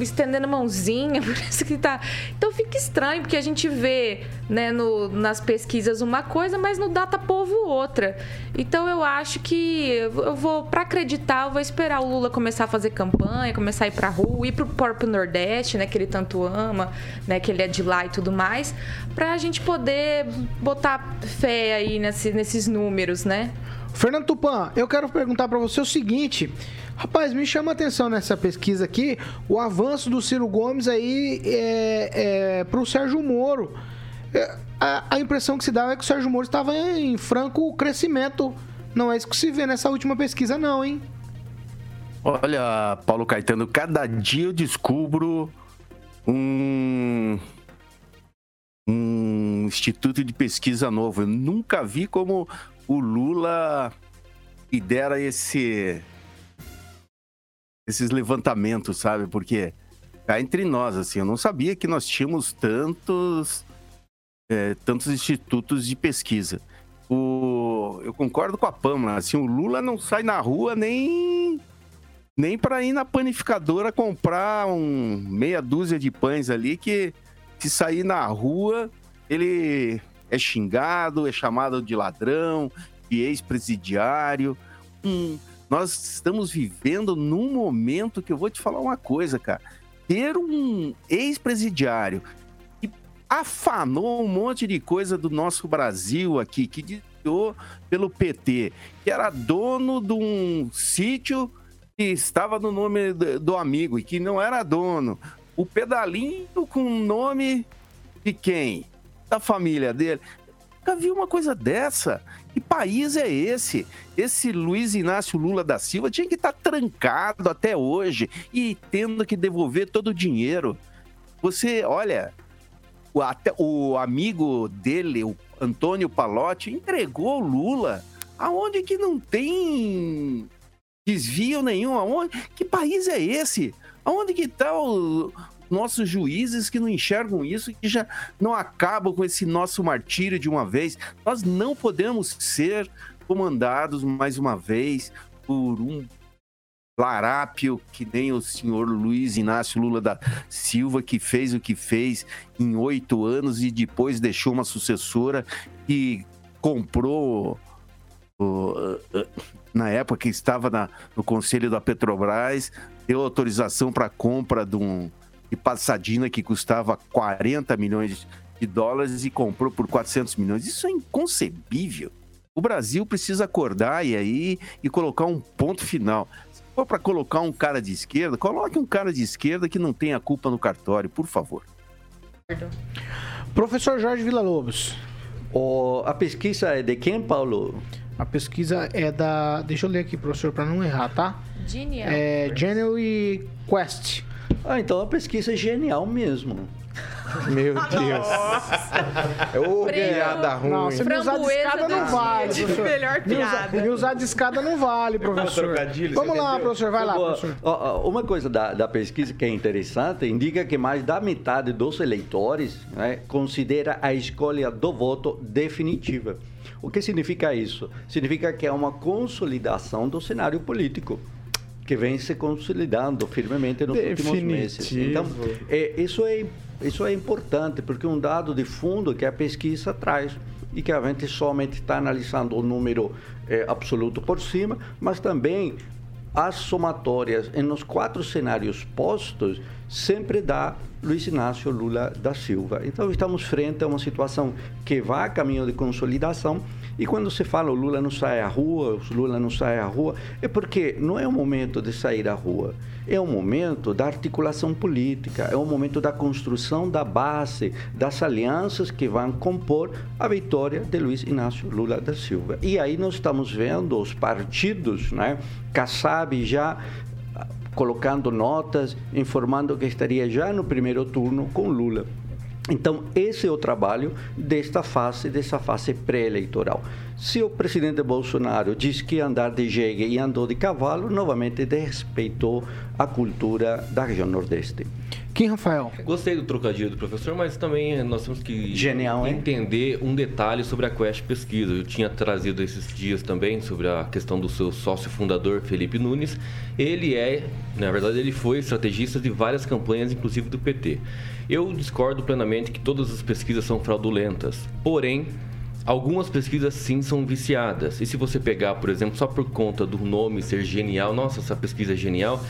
estendendo mãozinha, parece que tá. Então fica estranho, porque a gente vê né, no, nas pesquisas uma coisa, mas no Data Povo outra. Então eu acho que eu vou, para acreditar, eu vou esperar o Lula começar a fazer campanha, começar a ir pra rua, ir pro próprio Nordeste, né, que ele tanto ama, né, que ele é de lá e tudo mais, pra gente poder botar fé aí nesse, nesses números, né? Fernando Tupan, eu quero perguntar para você o seguinte. Rapaz, me chama a atenção nessa pesquisa aqui o avanço do Ciro Gomes aí é, é, para o Sérgio Moro. É, a, a, impressão que se dá é que o Sérgio Moro estava em franco crescimento. Não é isso que se vê nessa última pesquisa, não, hein? Olha, Paulo Caetano, cada dia eu descubro um, um instituto de pesquisa novo. Eu nunca vi como o Lula lidera esse esses levantamentos, sabe? Porque cá entre nós, assim, eu não sabia que nós tínhamos tantos é, tantos institutos de pesquisa. O, eu concordo com a Pamela, assim, o Lula não sai na rua nem nem para ir na panificadora comprar um meia dúzia de pães ali que se sair na rua ele é xingado, é chamado de ladrão, de ex-presidiário. Hum, nós estamos vivendo num momento que eu vou te falar uma coisa, cara. Ter um ex-presidiário que afanou um monte de coisa do nosso Brasil aqui, que desviou pelo PT, que era dono de um sítio estava no nome do amigo e que não era dono. O pedalinho com o nome de quem? Da família dele. Nunca vi uma coisa dessa. Que país é esse? Esse Luiz Inácio Lula da Silva tinha que estar tá trancado até hoje e tendo que devolver todo o dinheiro. Você, olha, o, até, o amigo dele, o Antônio Palotti, entregou o Lula. Aonde que não tem desvio nenhum. Aonde? Que país é esse? Aonde que está os nossos juízes que não enxergam isso e que já não acabam com esse nosso martírio de uma vez? Nós não podemos ser comandados mais uma vez por um larápio que nem o senhor Luiz Inácio Lula da Silva, que fez o que fez em oito anos e depois deixou uma sucessora que comprou na época que estava na, no conselho da Petrobras, deu autorização para compra de um de Passadina que custava 40 milhões de dólares e comprou por 400 milhões. Isso é inconcebível. O Brasil precisa acordar e aí e colocar um ponto final. Se for para colocar um cara de esquerda, coloque um cara de esquerda que não tenha culpa no cartório, por favor. Professor Jorge Villa-Lobos. Oh, a pesquisa é de quem, Paulo? A pesquisa é da. Deixa eu ler aqui, professor, para não errar, tá? Genial. É Genial e Quest. Ah, então a pesquisa é genial mesmo. Meu Deus. É o piada ruim. Não, você me usar de escada não vale, professor. Melhor piada. Me usar de escada não vale, professor. Vamos lá, professor, vai lá, professor. Uma coisa da, da, pesquisa que é interessante, indica que mais da metade dos eleitores né, considera a escolha do voto definitiva. O que significa isso? Significa que é uma consolidação do cenário político que vem se consolidando firmemente nos Definitivo. últimos meses. Então, é, isso, é, isso é importante, porque um dado de fundo que a pesquisa traz e que a gente somente está analisando o número é, absoluto por cima, mas também as somatórias nos quatro cenários postos sempre dá Luiz Inácio Lula da Silva. Então estamos frente a uma situação que vai a caminho de consolidação e quando se fala o Lula não sai à rua, o Lula não sai à rua, é porque não é o momento de sair à rua, é o momento da articulação política, é o momento da construção da base, das alianças que vão compor a vitória de Luiz Inácio Lula da Silva. E aí nós estamos vendo os partidos, né? Kassab já colocando notas, informando que estaria já no primeiro turno com Lula. Então, esse é o trabalho desta fase, dessa fase pré-eleitoral. Se o presidente Bolsonaro diz que andar de jegue e andou de cavalo, novamente desrespeitou a cultura da região Nordeste. Quem, Rafael? Gostei do trocadilho do professor, mas também nós temos que Genial, hein? entender um detalhe sobre a Quest Pesquisa. Eu tinha trazido esses dias também sobre a questão do seu sócio fundador, Felipe Nunes. Ele é, na verdade, ele foi estrategista de várias campanhas, inclusive do PT. Eu discordo plenamente que todas as pesquisas são fraudulentas. Porém, Algumas pesquisas sim são viciadas. E se você pegar, por exemplo, só por conta do nome ser genial, nossa, essa pesquisa é genial,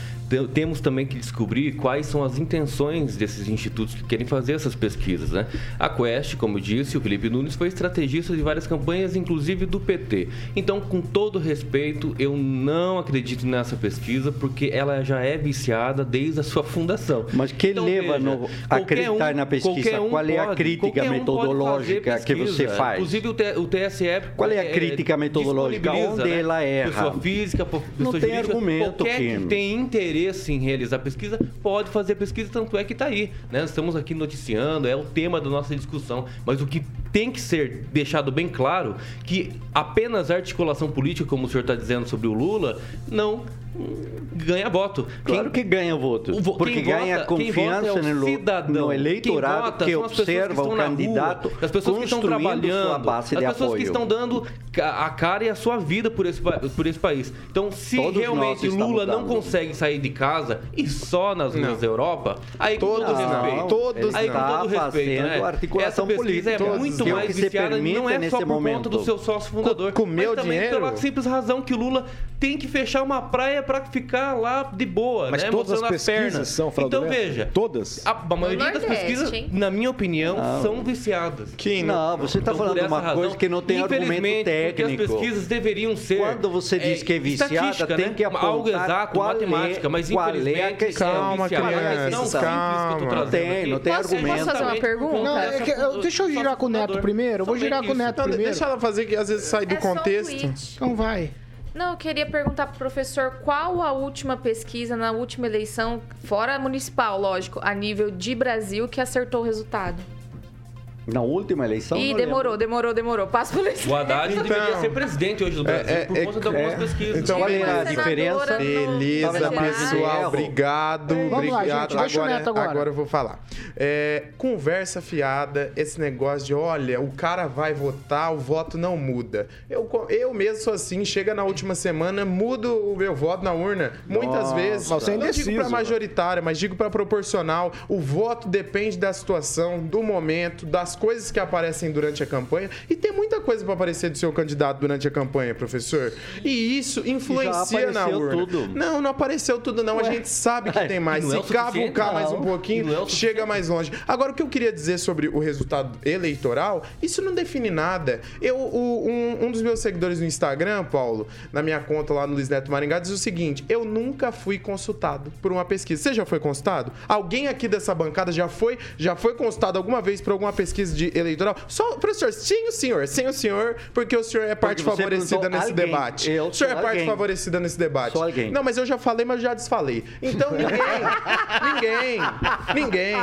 temos também que descobrir quais são as intenções desses institutos que querem fazer essas pesquisas, né? A Quest, como disse, o Felipe Nunes foi estrategista de várias campanhas, inclusive do PT. Então, com todo respeito, eu não acredito nessa pesquisa porque ela já é viciada desde a sua fundação. Mas que Então, leva veja, qualquer acreditar um- na pesquisa? um Qual é a crítica um metodológica que você faz? Inclusive o, TSE. Qual é a eh, crítica metodológica? disponibiliza, Onde né? ela erra? Pessoa física, po- Não pessoa tem jurídica, argumento, Qualquer que tem interesse em realizar pesquisa pode fazer pesquisa, tanto é que está aí. Né? Estamos aqui noticiando, é o tema da nossa discussão. Mas o que tem que ser deixado bem claro que apenas a articulação política, como o senhor está dizendo sobre o Lula, não hum, ganha voto. Claro que ganha voto. O vo- porque quem ganha vota- quem confiança vota é o no, cidadão. no Quem eleitorado vota que são as pessoas que observa estão o na candidato rua, as pessoas que estão trabalhando, sua base as de pessoas apoio. que estão dando a cara e a sua vida por esse, por esse país. Então, se Todos realmente Lula não consegue sair de casa e só nas ruas da Europa, aí com todo Todos não. respeito, Todos aí com não. todo Está respeito, né? articulação Essa pesquisa política. é muito Que é o mais que se viciada, não permite é só nesse por conta momento. do seu sócio fundador, Com- com meu mas também dinheiro? pela simples razão que Lula tem que fechar uma praia para ficar lá de boa, Mas né? todas as Mostrando as pesquisas pernas. são Então fraudulentas? veja, Todas? a, a maioria das pesquisas, hein? na minha opinião, Não. são viciadas. Que Não, você está Então, falando uma razão, coisa que não tem argumento técnico. As pesquisas deveriam ser. Quando você diz que é viciada, tem né? que apontar algo exato, é- matemática, mas é a infelizmente questão. Calma, é viciada. criança, Mas não simples que eu tô calma. trazendo Não tem, aqui. não tem Posso- argumento. posso fazer uma pergunta? Não, é eu- deixa eu girar com o Neto primeiro. Eu vou girar com o Neto Não, primeiro. deixa ela fazer que às vezes sai do É contexto. Então vai. Não, eu queria perguntar pro professor qual a última pesquisa na última eleição, fora municipal, lógico, a nível de Brasil, que acertou o resultado. Na última eleição. Ih, demorou, lembro. demorou, demorou. Passa pro eleição. O Haddad deveria Então, ser presidente hoje do Brasil é- por é- conta de algumas é. pesquisas. Então, é uma a diferença? Beleza, pessoal. Obrigado. Vamos lá, obrigado. gente, deixa o Neto agora. eu vou falar. É, conversa fiada, esse negócio de olha, o cara vai votar, o voto não muda. Eu, eu mesmo sou assim, chega na última semana, mudo o meu voto na urna. Muitas Nossa. vezes. Mas você é não digo indeciso, pra majoritária, mas digo pra proporcional. O voto depende da situação, do momento, das coisas que aparecem durante a campanha. E tem muita coisa pra aparecer do seu candidato durante a campanha, professor. E isso influencia na apareceu urna. tudo. Não, não apareceu tudo, não. A gente sabe que tem mais. é Se suficiente, cavucar mais um pouquinho, é chega mais longe. Agora, o que eu queria dizer sobre o resultado eleitoral, isso não define nada. Eu, o- um, um dos meus seguidores no Instagram, Paulo, na minha conta lá no Luiz Neto Maringá, diz o seguinte: eu nunca fui consultado por uma pesquisa. Você já foi consultado? Alguém aqui dessa bancada já foi, já foi consultado alguma vez por alguma pesquisa de eleitoral? Só, professor, sim o senhor, sim o senhor, porque o senhor é parte favorecida nesse alguém. debate. Eu o senhor é parte alguém. favorecida nesse debate. Sou alguém. Não, mas eu já falei, mas eu já desfalei. Então ninguém, ninguém, ninguém.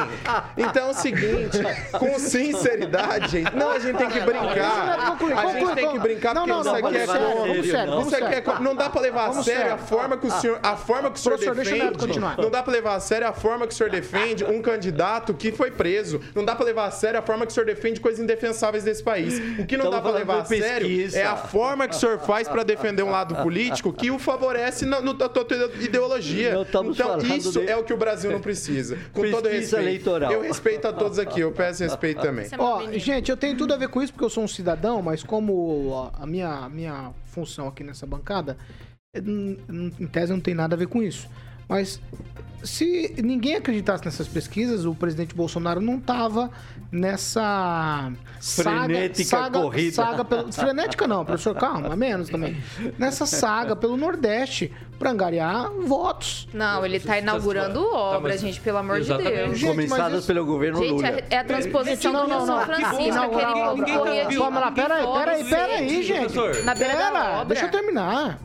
Então é o seguinte, com sinceridade, gente. Não, a gente tem que brincar. A gente tem que brincar Não, porque não, isso não, aqui é vamos sério, como- vamos sério, vamos Isso aqui é como- não dá pra levar a sério a forma que o senhor, a forma que o senhor defende. continuar. Não dá pra levar a sério a forma que o senhor defende um candidato que foi preso. Não dá pra levar a sério a forma que o senhor defende coisas indefensáveis desse país. O que não Estamos dá pra falando levar a sério pesquisa. é a forma que o senhor faz pra defender um lado político que o favorece na, no- na tua ideologia. Então, isso de- é o que o Brasil não precisa. Com todo Pesquisa respeito. eleitoral. Eu respeito a todos aqui, eu peço respeito também. É Ó, gente, eu tenho tudo a ver com isso porque eu sou um cidadão, mas como a minha, a minha função aqui nessa bancada, n- em tese não tem nada a ver com isso. Mas se ninguém acreditasse nessas pesquisas, o presidente Bolsonaro não tava nessa saga, Frenética saga, corrida. saga pelo, frenética não, professor, calma, menos também. Nessa saga pelo Nordeste para angariar votos. Não, ele tá inaugurando Tá, obra, mas- gente, pelo amor de Exatamente. Deus. Gente, Começadas isso- pelo governo Gente, Lula. é, é a transposição Gente, não, do não. São Francisco, aquele obra. corria de Vamos lá, pera aí, pera aí, pera aí, gente. Na beira da Pera, obra. deixa eu terminar.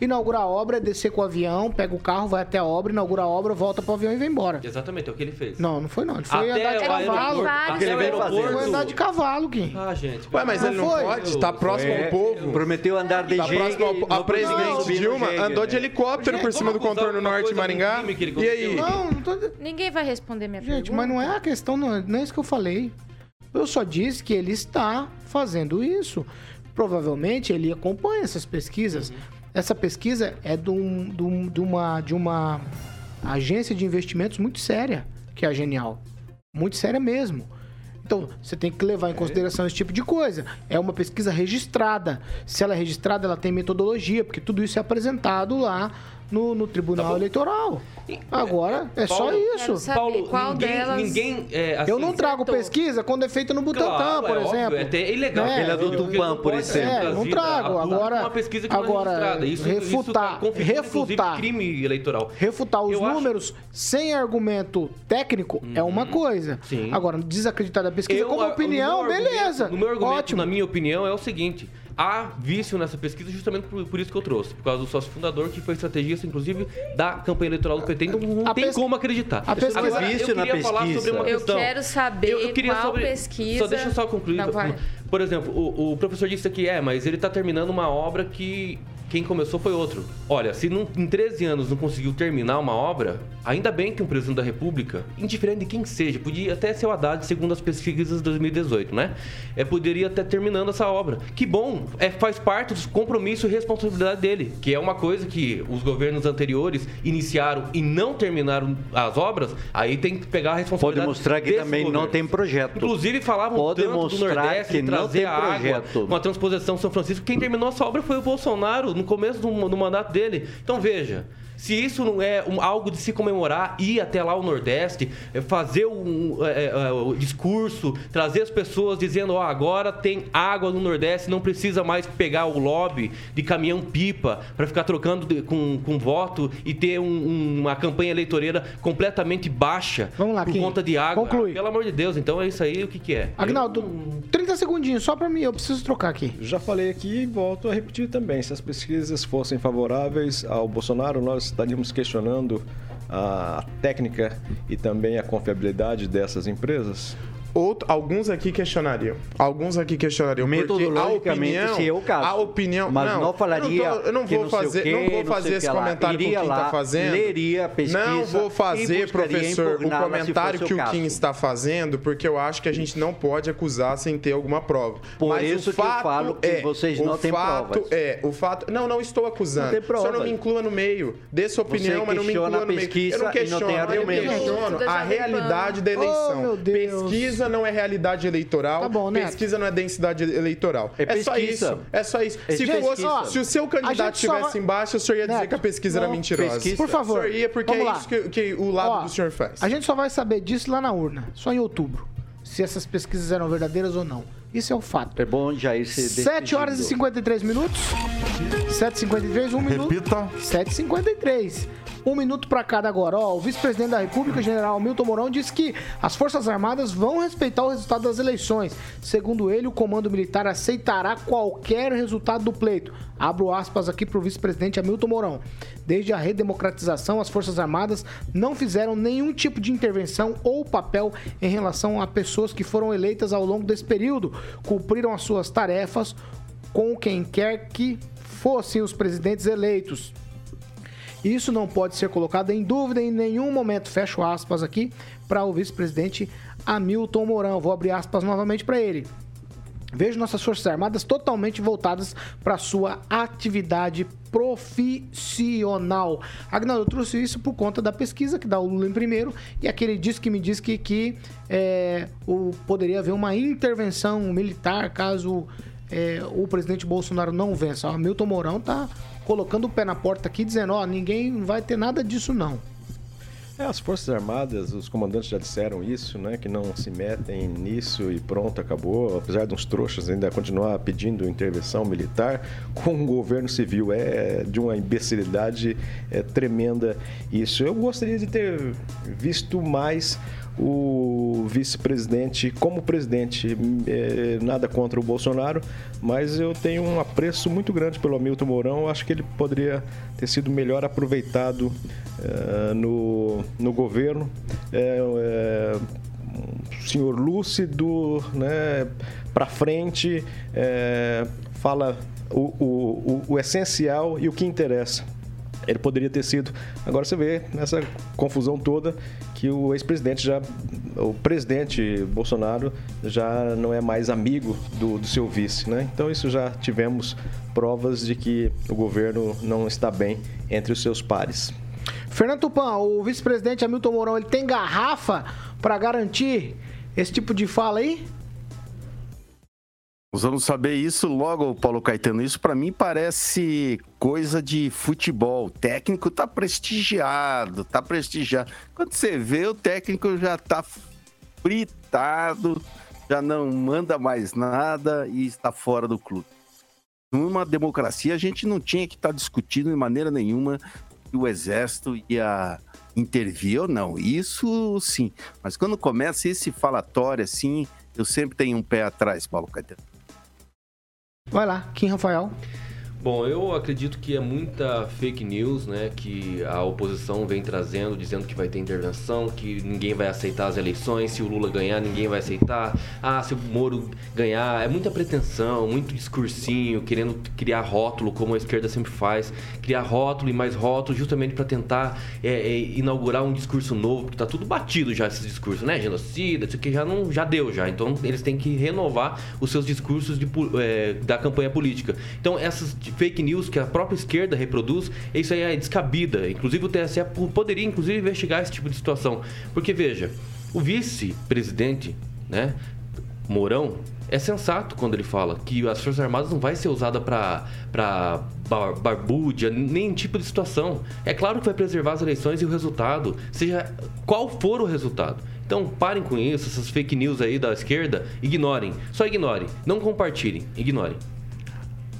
Inaugurar a obra é descer com o avião, pega o carro, vai até a obra, inaugura a obra, volta pro avião e vai embora. Exatamente, é o que ele fez. Não, não foi não. Ele foi Até andar de cavalo. até Ele foi andar de cavalo, Kim. Ah, gente. Ué, mas Não ele não foi? pode? Tá próximo ao povo. Prometeu andar de Tá jegue. próximo ao... A presidente Dilma andou de né? helicóptero por cima do contorno norte de Maringá. E aí? Não, não tô... Ninguém vai responder minha Gente, pergunta. mas não é a questão, não é, não é isso que eu falei. Eu só disse que ele está fazendo isso. Provavelmente ele acompanha essas pesquisas. Essa pesquisa é de, um- de um- de uma, de uma agência de investimentos muito séria, que é a Genial. Muito séria mesmo. Então, você tem que levar em consideração esse tipo de coisa. É uma pesquisa registrada. Se ela é registrada, ela tem metodologia, porque tudo isso é apresentado lá no, no Tribunal Eleitoral. Agora, é só Paulo, isso. Quero saber Paulo, qual ninguém, delas- ninguém é, assim, Eu não trago acertou. pesquisa quando é feita no Butantan, Claro, por é óbvio, exemplo. é até ilegal. Né? É do Porque Tupã, não por exemplo. ser É, não trago. Agora- uma pesquisa que não é agora, registrada. Isso, refutar- isso tá refutar. crime eleitoral. Refutar os Eu acho- números sem argumento técnico é uma coisa. Uhum. Sim. Agora, desacreditar da pesquisa como a- opinião, no meu argumento- beleza. No meu argumento, Ótimo. na minha opinião, é o seguinte. Há vício nessa pesquisa justamente por, por isso que eu trouxe. Por causa do sócio fundador, que foi estrategista, inclusive, da campanha eleitoral do PT. Então não A tem como acreditar. a pesquisa- Agora, Vício eu na queria falar pesquisa. sobre uma Eu questão. quero saber Eu- eu queria qual sobre- pesquisa... Só deixa eu só concluir. Não. Por exemplo, o, o professor disse aqui, é, mas ele está terminando uma obra que quem começou foi outro. Olha, se não- em 13 anos não conseguiu terminar uma obra, ainda bem que um presidente da República, indiferente de quem seja, podia até ser o Haddad, segundo as pesquisas de 2018, né? É, poderia estar terminando essa obra. Que bom, é, faz parte dos compromissos e responsabilidade dele, que é uma coisa que os governos anteriores iniciaram e não terminaram as obras, aí tem que pegar a Pode responsabilidade mostrar que também não governo. tem projeto. Inclusive falavam Pode tanto do Nordeste que não trazer tem a água projeto. com a transposição São Francisco. Quem terminou essa obra foi o Bolsonaro no começo do, do mandato dele. Então veja. Se isso não é um- algo de se comemorar, ir até lá o Nordeste, é, fazer um, é, é, o discurso, trazer as pessoas dizendo, ó, agora tem água no Nordeste, não precisa mais pegar o lobby de caminhão-pipa para ficar trocando de- com, com voto e ter um- um- uma campanha eleitoreira completamente baixa Vamos lá, por Kim. conta de água. Conclui. Pelo amor de Deus, então é isso aí, o que que é? Agnaldo, 30 segundinhos só pra mim, eu preciso trocar aqui. Já falei aqui e volto a repetir também. Se as pesquisas fossem favoráveis ao Bolsonaro, nós estaríamos questionando a técnica e também a confiabilidade dessas empresas? Outro, alguns aqui questionariam. Alguns aqui questionariam. Porque a Metodologicamente, opinião, se é o caso. A opinião. Mas não falaria Eu não, tô- eu não vou fazer, quê, não vou fazer esse comentário que o Kim está fazendo. leria pesquisa Não vou fazer, professor, o comentário que o o. Kim está fazendo, porque eu acho que a gente não pode acusar sem ter alguma prova. Por Mas isso o que eu fato falo que é, vocês não têm fato provas. É, o fato. Não, não estou acusando. Não tem O senhor não provas. me inclua no meio. Dê sua opinião, mas não me inclua no meio. pesquisa Eu não questiono, eu questiono a realidade da eleição. Oh, Deus. Pesquisa não é realidade eleitoral. Tá bom, Neto. Pesquisa não é densidade eleitoral. É só pesquisa. isso. É só isso. É se, fosse, se o seu candidato só estivesse vai- embaixo, o senhor ia dizer Neto, que a pesquisa era não, mentirosa. pesquisa. Por favor. O senhor ia, porque é isso que, que o lado Ó, do senhor faz. A gente só vai saber disso lá na urna, só em outubro. Se essas pesquisas eram verdadeiras ou não. Isso é o fato. É bom já ir se 7 horas e decidindo. 53 minutos. 7h53, 1 minuto. Repita. 7h53. Um minuto para cada agora. Ó, o vice-presidente da República, general Milton Mourão, disse que as Forças Armadas vão respeitar o resultado das eleições. Segundo ele, o comando militar aceitará qualquer resultado do pleito. Abro aspas aqui para o vice-presidente Hamilton Mourão. Desde a redemocratização, as Forças Armadas não fizeram nenhum tipo de intervenção ou papel em relação a pessoas que foram eleitas ao longo desse período. Cumpriram as suas tarefas com quem quer que fossem os presidentes eleitos. Isso não pode ser colocado em dúvida em nenhum momento. Fecho aspas aqui para o vice-presidente Hamilton Mourão. Vou abrir aspas novamente para ele. Vejo nossas Forças Armadas totalmente voltadas para sua atividade profissional. Agnaldo, eu trouxe isso por conta da pesquisa que dá o Lula em primeiro e aquele disse que me diz que, que é, o, poderia haver uma intervenção militar caso é, o presidente Bolsonaro não vença. O Hamilton Mourão tá colocando o pé na porta aqui dizendo, ó, ninguém vai ter nada disso não. É, as Forças Armadas, os comandantes já disseram isso, né? Que não se metem nisso e pronto, acabou. Apesar de uns trouxas ainda continuar pedindo intervenção militar com o governo civil. É de uma imbecilidade é, tremenda isso. Eu gostaria de ter visto mais o vice-presidente como presidente. É, nada contra o Bolsonaro, mas eu tenho um apreço muito grande pelo Hamilton Mourão. Acho que ele poderia ter sido melhor aproveitado é, no, no governo. É, é, um senhor lúcido, né, para frente, é, fala o, o, o, o essencial e o que interessa. Ele poderia ter sido. Agora você vê nessa confusão toda que o ex-presidente já. O presidente Bolsonaro já não é mais amigo do, do seu vice, né? Então isso já tivemos provas de que o governo não está bem entre os seus pares. Fernando Tupan, o vice-presidente Hamilton Mourão, ele tem garrafa para garantir esse tipo de fala aí? Nós vamos saber isso logo, Paulo Caetano. Isso para mim parece coisa de futebol. O técnico tá prestigiado, tá prestigiado. Quando você vê, o técnico já tá fritado, já não manda mais nada e está fora do clube. Numa democracia, a gente não tinha que estar tá discutindo de maneira nenhuma que o exército ia intervir ou não. Isso sim. Mas quando começa esse falatório assim, eu sempre tenho um pé atrás, Paulo Caetano. Vai lá, Kim Rafael. Bom, eu acredito que é muita fake news, né, que a oposição vem trazendo, dizendo que vai ter intervenção, que ninguém vai aceitar as eleições, se o Lula ganhar, ninguém vai aceitar. Ah, se o Moro ganhar, é muita pretensão, muito discursinho, querendo criar rótulo, como a esquerda sempre faz, criar rótulo e mais rótulo, justamente para tentar é, é, inaugurar um discurso novo, porque tá tudo batido já esse discurso, né, genocida, isso aqui já não, já deu já. Então eles têm que renovar os seus discursos de, é, da campanha política. Então essas fake news que a própria esquerda reproduz, isso aí é descabida. Inclusive o TSE poderia inclusive investigar esse tipo de situação. Porque veja, o vice-presidente, né, Mourão, é sensato quando ele fala que as Forças Armadas não vai ser usada para bar, barbúdia, nem tipo de situação. É claro que vai preservar as eleições e o resultado, seja qual for o resultado. Então parem com isso, essas fake news aí da esquerda, ignorem. Só ignorem, não compartilhem, ignorem.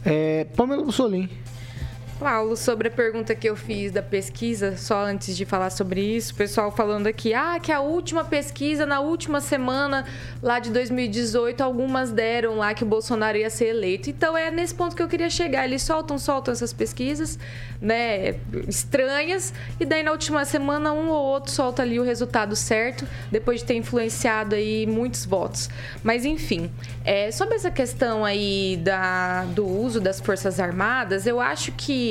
É, Pamela Mussolini. Paulo, sobre a pergunta que eu fiz da pesquisa, só antes de falar sobre isso, o pessoal falando aqui, ah, que a última pesquisa, na última semana lá de 2018, algumas deram lá que o Bolsonaro ia ser eleito. Então é nesse ponto que eu queria chegar. Eles soltam, soltam essas pesquisas, né, estranhas, e daí na última semana um ou outro solta ali o resultado certo, depois de ter influenciado aí muitos votos. Mas enfim, é, sobre essa questão aí da, do uso das Forças Armadas, eu acho que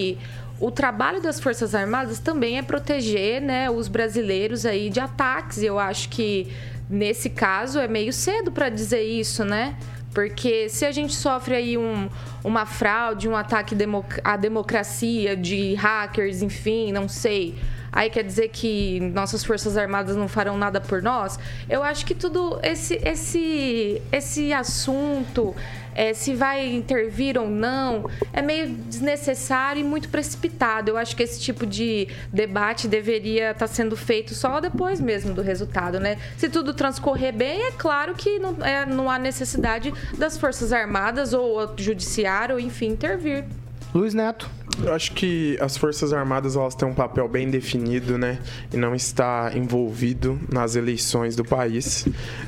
o trabalho das Forças Armadas também é proteger né, os brasileiros aí de ataques. Eu acho que nesse caso é meio cedo para dizer isso, né? Porque se a gente sofre aí um, uma fraude, um ataque à democracia de hackers, enfim, não sei. Aí quer dizer que nossas forças armadas não farão nada por nós? Eu acho que tudo esse esse esse assunto é, se vai intervir ou não, é meio desnecessário e muito precipitado. Eu acho que esse tipo de debate deveria estar tá sendo feito só depois mesmo do resultado, né? Se tudo transcorrer bem, é claro que não, é, não há necessidade das Forças Armadas ou Judiciário, ou, enfim, intervir. Luiz Neto. Eu acho que as Forças Armadas elas têm um papel bem definido, né? E não está envolvido nas eleições do país.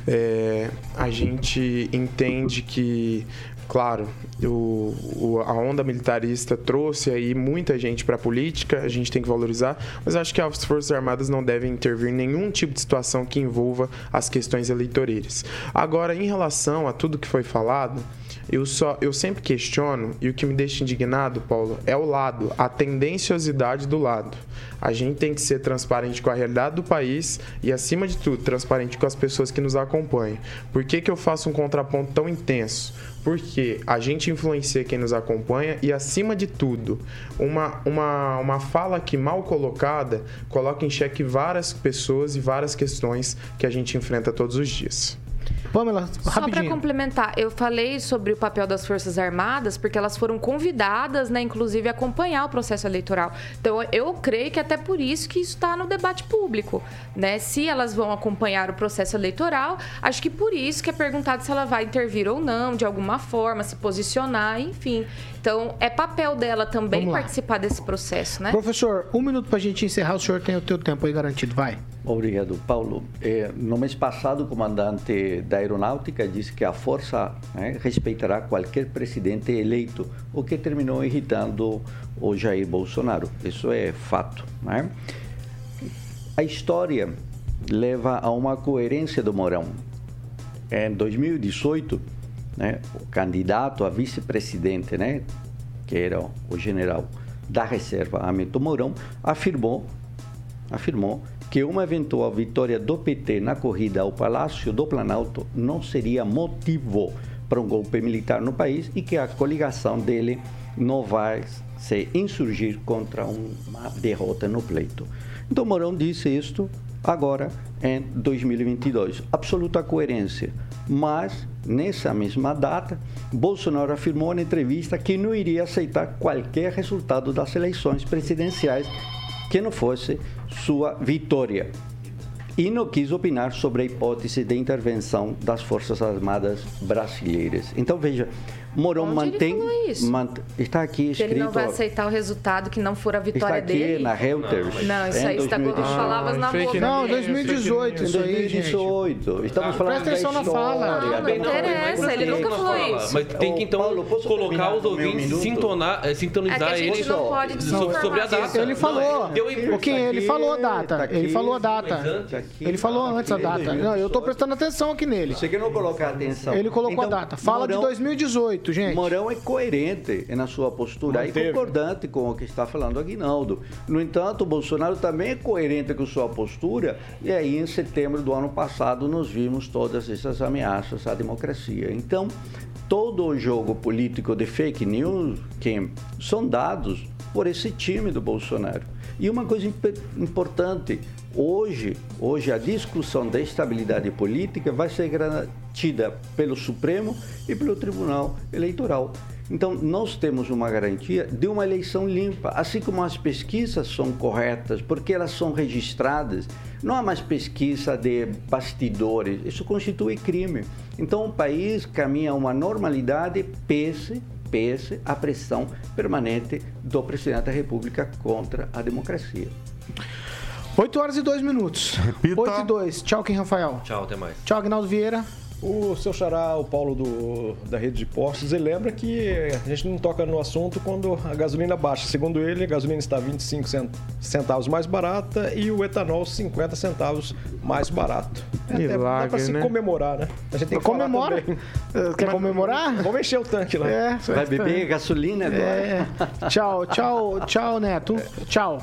É, a gente entende que claro, o, o, a onda militarista trouxe aí muita gente para a política, a gente tem que valorizar, mas acho que as Forças Armadas não devem intervir em nenhum tipo de situação que envolva as questões eleitoreiras. Agora, em relação a tudo que foi falado, eu só eu sempre questiono e o que me deixa indignado, Paulo, é o lado, a tendenciosidade do lado. A gente tem que ser transparente com a realidade do país e acima de tudo, transparente com as pessoas que nos acompanham. Por que, que eu faço um contraponto tão intenso? Porque a gente influencia quem nos acompanha e, acima de tudo, uma, uma, uma fala que mal colocada coloca em xeque várias pessoas e várias questões que a gente enfrenta todos os dias. Pamela, rapidinho. Só para complementar, eu falei sobre o papel das Forças Armadas porque elas foram convidadas, né, inclusive, a acompanhar o processo eleitoral. Então, eu creio que até por isso que isso está no debate público, né? Se elas vão acompanhar o processo eleitoral, acho que por isso que é perguntado se ela vai intervir ou não, de alguma forma, se posicionar, enfim. Então, é papel dela também participar desse processo, né? Professor, um minuto para a gente encerrar, o senhor tem o teu tempo aí garantido, vai. Obrigado, Paulo. Eh, no mês passado, o comandante da Aeronáutica disse que a Força né, respeitará qualquer presidente eleito, o que terminou irritando o Jair Bolsonaro. Isso é fato. Né? A história leva a uma coerência do Mourão. Em 2018, né, o candidato a vice-presidente, né, que era o general da reserva, Hamilton Mourão, afirmou, afirmou que uma eventual vitória do PT na corrida ao Palácio do Planalto não seria motivo para um golpe militar no país e que a coligação dele não vai se insurgir contra uma derrota no pleito. Então Mourão disse isto agora em 2022. Absoluta coerência. Mas, nessa mesma data, Bolsonaro afirmou na entrevista que não iria aceitar qualquer resultado das eleições presidenciais que não fosse sua vitória. E não quis opinar sobre a hipótese de intervenção das Forças Armadas brasileiras. Então, veja, Morão Onde mantém, mantém, Está aqui escrito. Ele não vai aceitar o resultado que não for a vitória está aqui dele. na Reuters. Não, isso aí está com palavras na ah, boca. Não, 2018, isso aí. 2018 Estamos falando da história. Presta atenção na fala. Não, não, interessa, ele nunca falou isso. Mas tem que então Paulo, colocar os ouvintes, sintonar, eh, é sintonizar é ele não pode sobre a data. Ele falou. É o que ele falou a data. Ele falou a data. Ele falou tá antes a data. Né? Não, eu estou prestando atenção aqui nele. Você que não colocar atenção. Ele colocou a então, data. Fala de 2018. 2008, gente. É coerente na sua postura e concordante com o que está falando Aguinaldo. No entanto, o Bolsonaro também é coerente com sua postura e aí em setembro do ano passado nós vimos todas essas ameaças à democracia. Então, todo o jogo político de fake news que são dados por esse time do Bolsonaro. E uma coisa imp importante, hoje, hoje a discussão da estabilidade política vai ser garantida pelo Supremo e pelo Tribunal Eleitoral. Então, nós temos uma garantia de uma eleição limpa, assim como as pesquisas são corretas, porque elas são registradas. Não há mais pesquisa de bastidores, isso constitui crime. Então, o país caminha a uma normalidade, pese, pese a pressão permanente do presidente da República contra a democracia. 8 horas e 2 minutos. Repita. 8 e 2. Tchau, Kim Rafael. Tchau, até mais. Tchau, Agnaldo Vieira. O seu xará, o Paulo do, da rede de postos, ele lembra que a gente não toca no assunto quando a gasolina baixa. Segundo ele, a gasolina está 25 cent- centavos mais barata e o etanol 50 centavos mais barato. É, é, dá Milagre, pra se né? comemorar, né? A gente tem que Comemora. Eh, Quer comemorar? Vamos encher o tanque lá. É. Vai beber gasolina agora? É. Tchau, tchau, tchau, Neto. Tchau.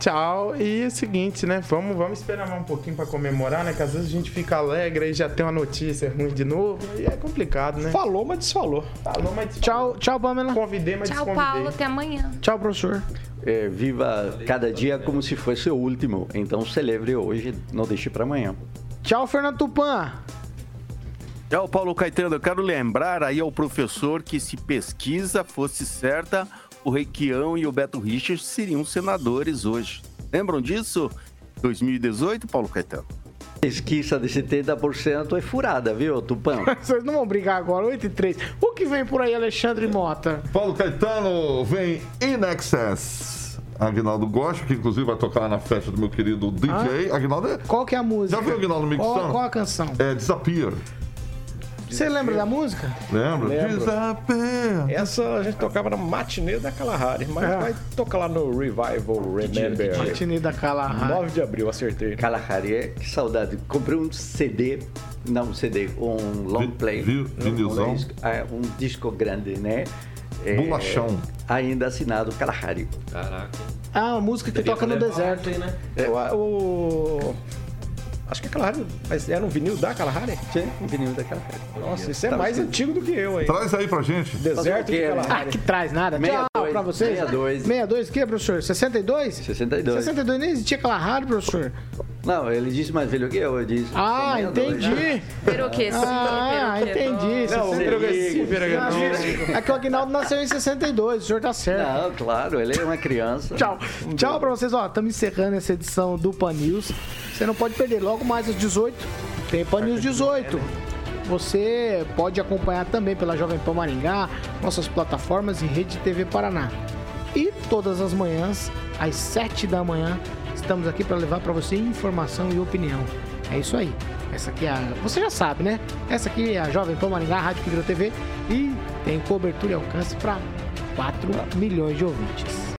Tchau. E é o seguinte, né? Vamos, vamos esperar mais um pouquinho pra comemorar, né? Que às vezes a gente fica alegre e já tem uma notícia ruim de novo. E é complicado, né? Falou, mas desfalou. Falou, mas Tchau, tchau, Pamela. convidei, mas Tchau. Paulo. Até amanhã. Tchau, professor. É, viva cada dia como se fosse o último. Então celebre hoje, não deixe para amanhã. Tchau, Fernando Tupan. Tchau, Paulo Caetano. Eu quero lembrar aí ao professor que se pesquisa fosse certa, o Reikião e o Beto Richards seriam senadores hoje. Lembram disso? 2018, Paulo Caetano? Pesquisa de 70% é furada, viu, Tupã? Vocês não vão brigar agora, 8 e 3. O que vem por aí, Alexandre Mota? Paulo Caetano vem In Excess. Aguinaldo gosta, que inclusive vai tocar lá na festa do meu querido DJ. Aguinaldo é, Qual que é a música? Já viu o Aguinaldo mixando? Qual, qual a canção? é Disappear. Você lembra da música? Lembra? Lembro. Disappear. Essa a gente tocava na matinê da Kalahari, mas É. vai tocar lá no Revival Remember. Matinê da Kalahari. 9 de abril, acertei. Kalahari, é- que saudade. Comprei um CD, não um CD, um long play. vi- um, vinilzão? disco, é, um disco grande, né? É, Bolachão. Ainda assinado Kalahari. Caraca. Ah, uma música que toca no deserto. né? É, o, o- Acho que a Kalahari. Mas era um vinil da Kalahari? Sim, um vinil da Kalahari. Nossa, isso é Tava mais antigo do que eu, hein? Traz aí pra gente. Deserto de quê, né? Ah, Kalahari. que traz nada. Tchau 62, pra vocês. 62. 62 o quê, professor? 62? 62. 62 nem existia Kalahari, professor. Não, ele disse mais velho que eu, eu disse. Ah, sou 62. entendi. Peroquê, sim. Ah, entendi. Não, 62. É que o Agnaldo nasceu em 62, o senhor tá certo. Não, claro, ele é uma criança. Tchau. Tchau pra vocês. Ó, estamos encerrando essa edição do Pan News. Você não pode perder. Logo mais às 18, tem Pan News 18. Você pode acompanhar também pela Jovem Pan Maringá, nossas plataformas e Rede TV Paraná. E todas as manhãs, às 7 da manhã, estamos aqui para levar para você informação e opinião. É isso aí. Essa aqui é a. Você já sabe, né? Essa aqui é a Jovem Pan Maringá, Rádio virou TV e tem cobertura e alcance para 4 milhões de ouvintes.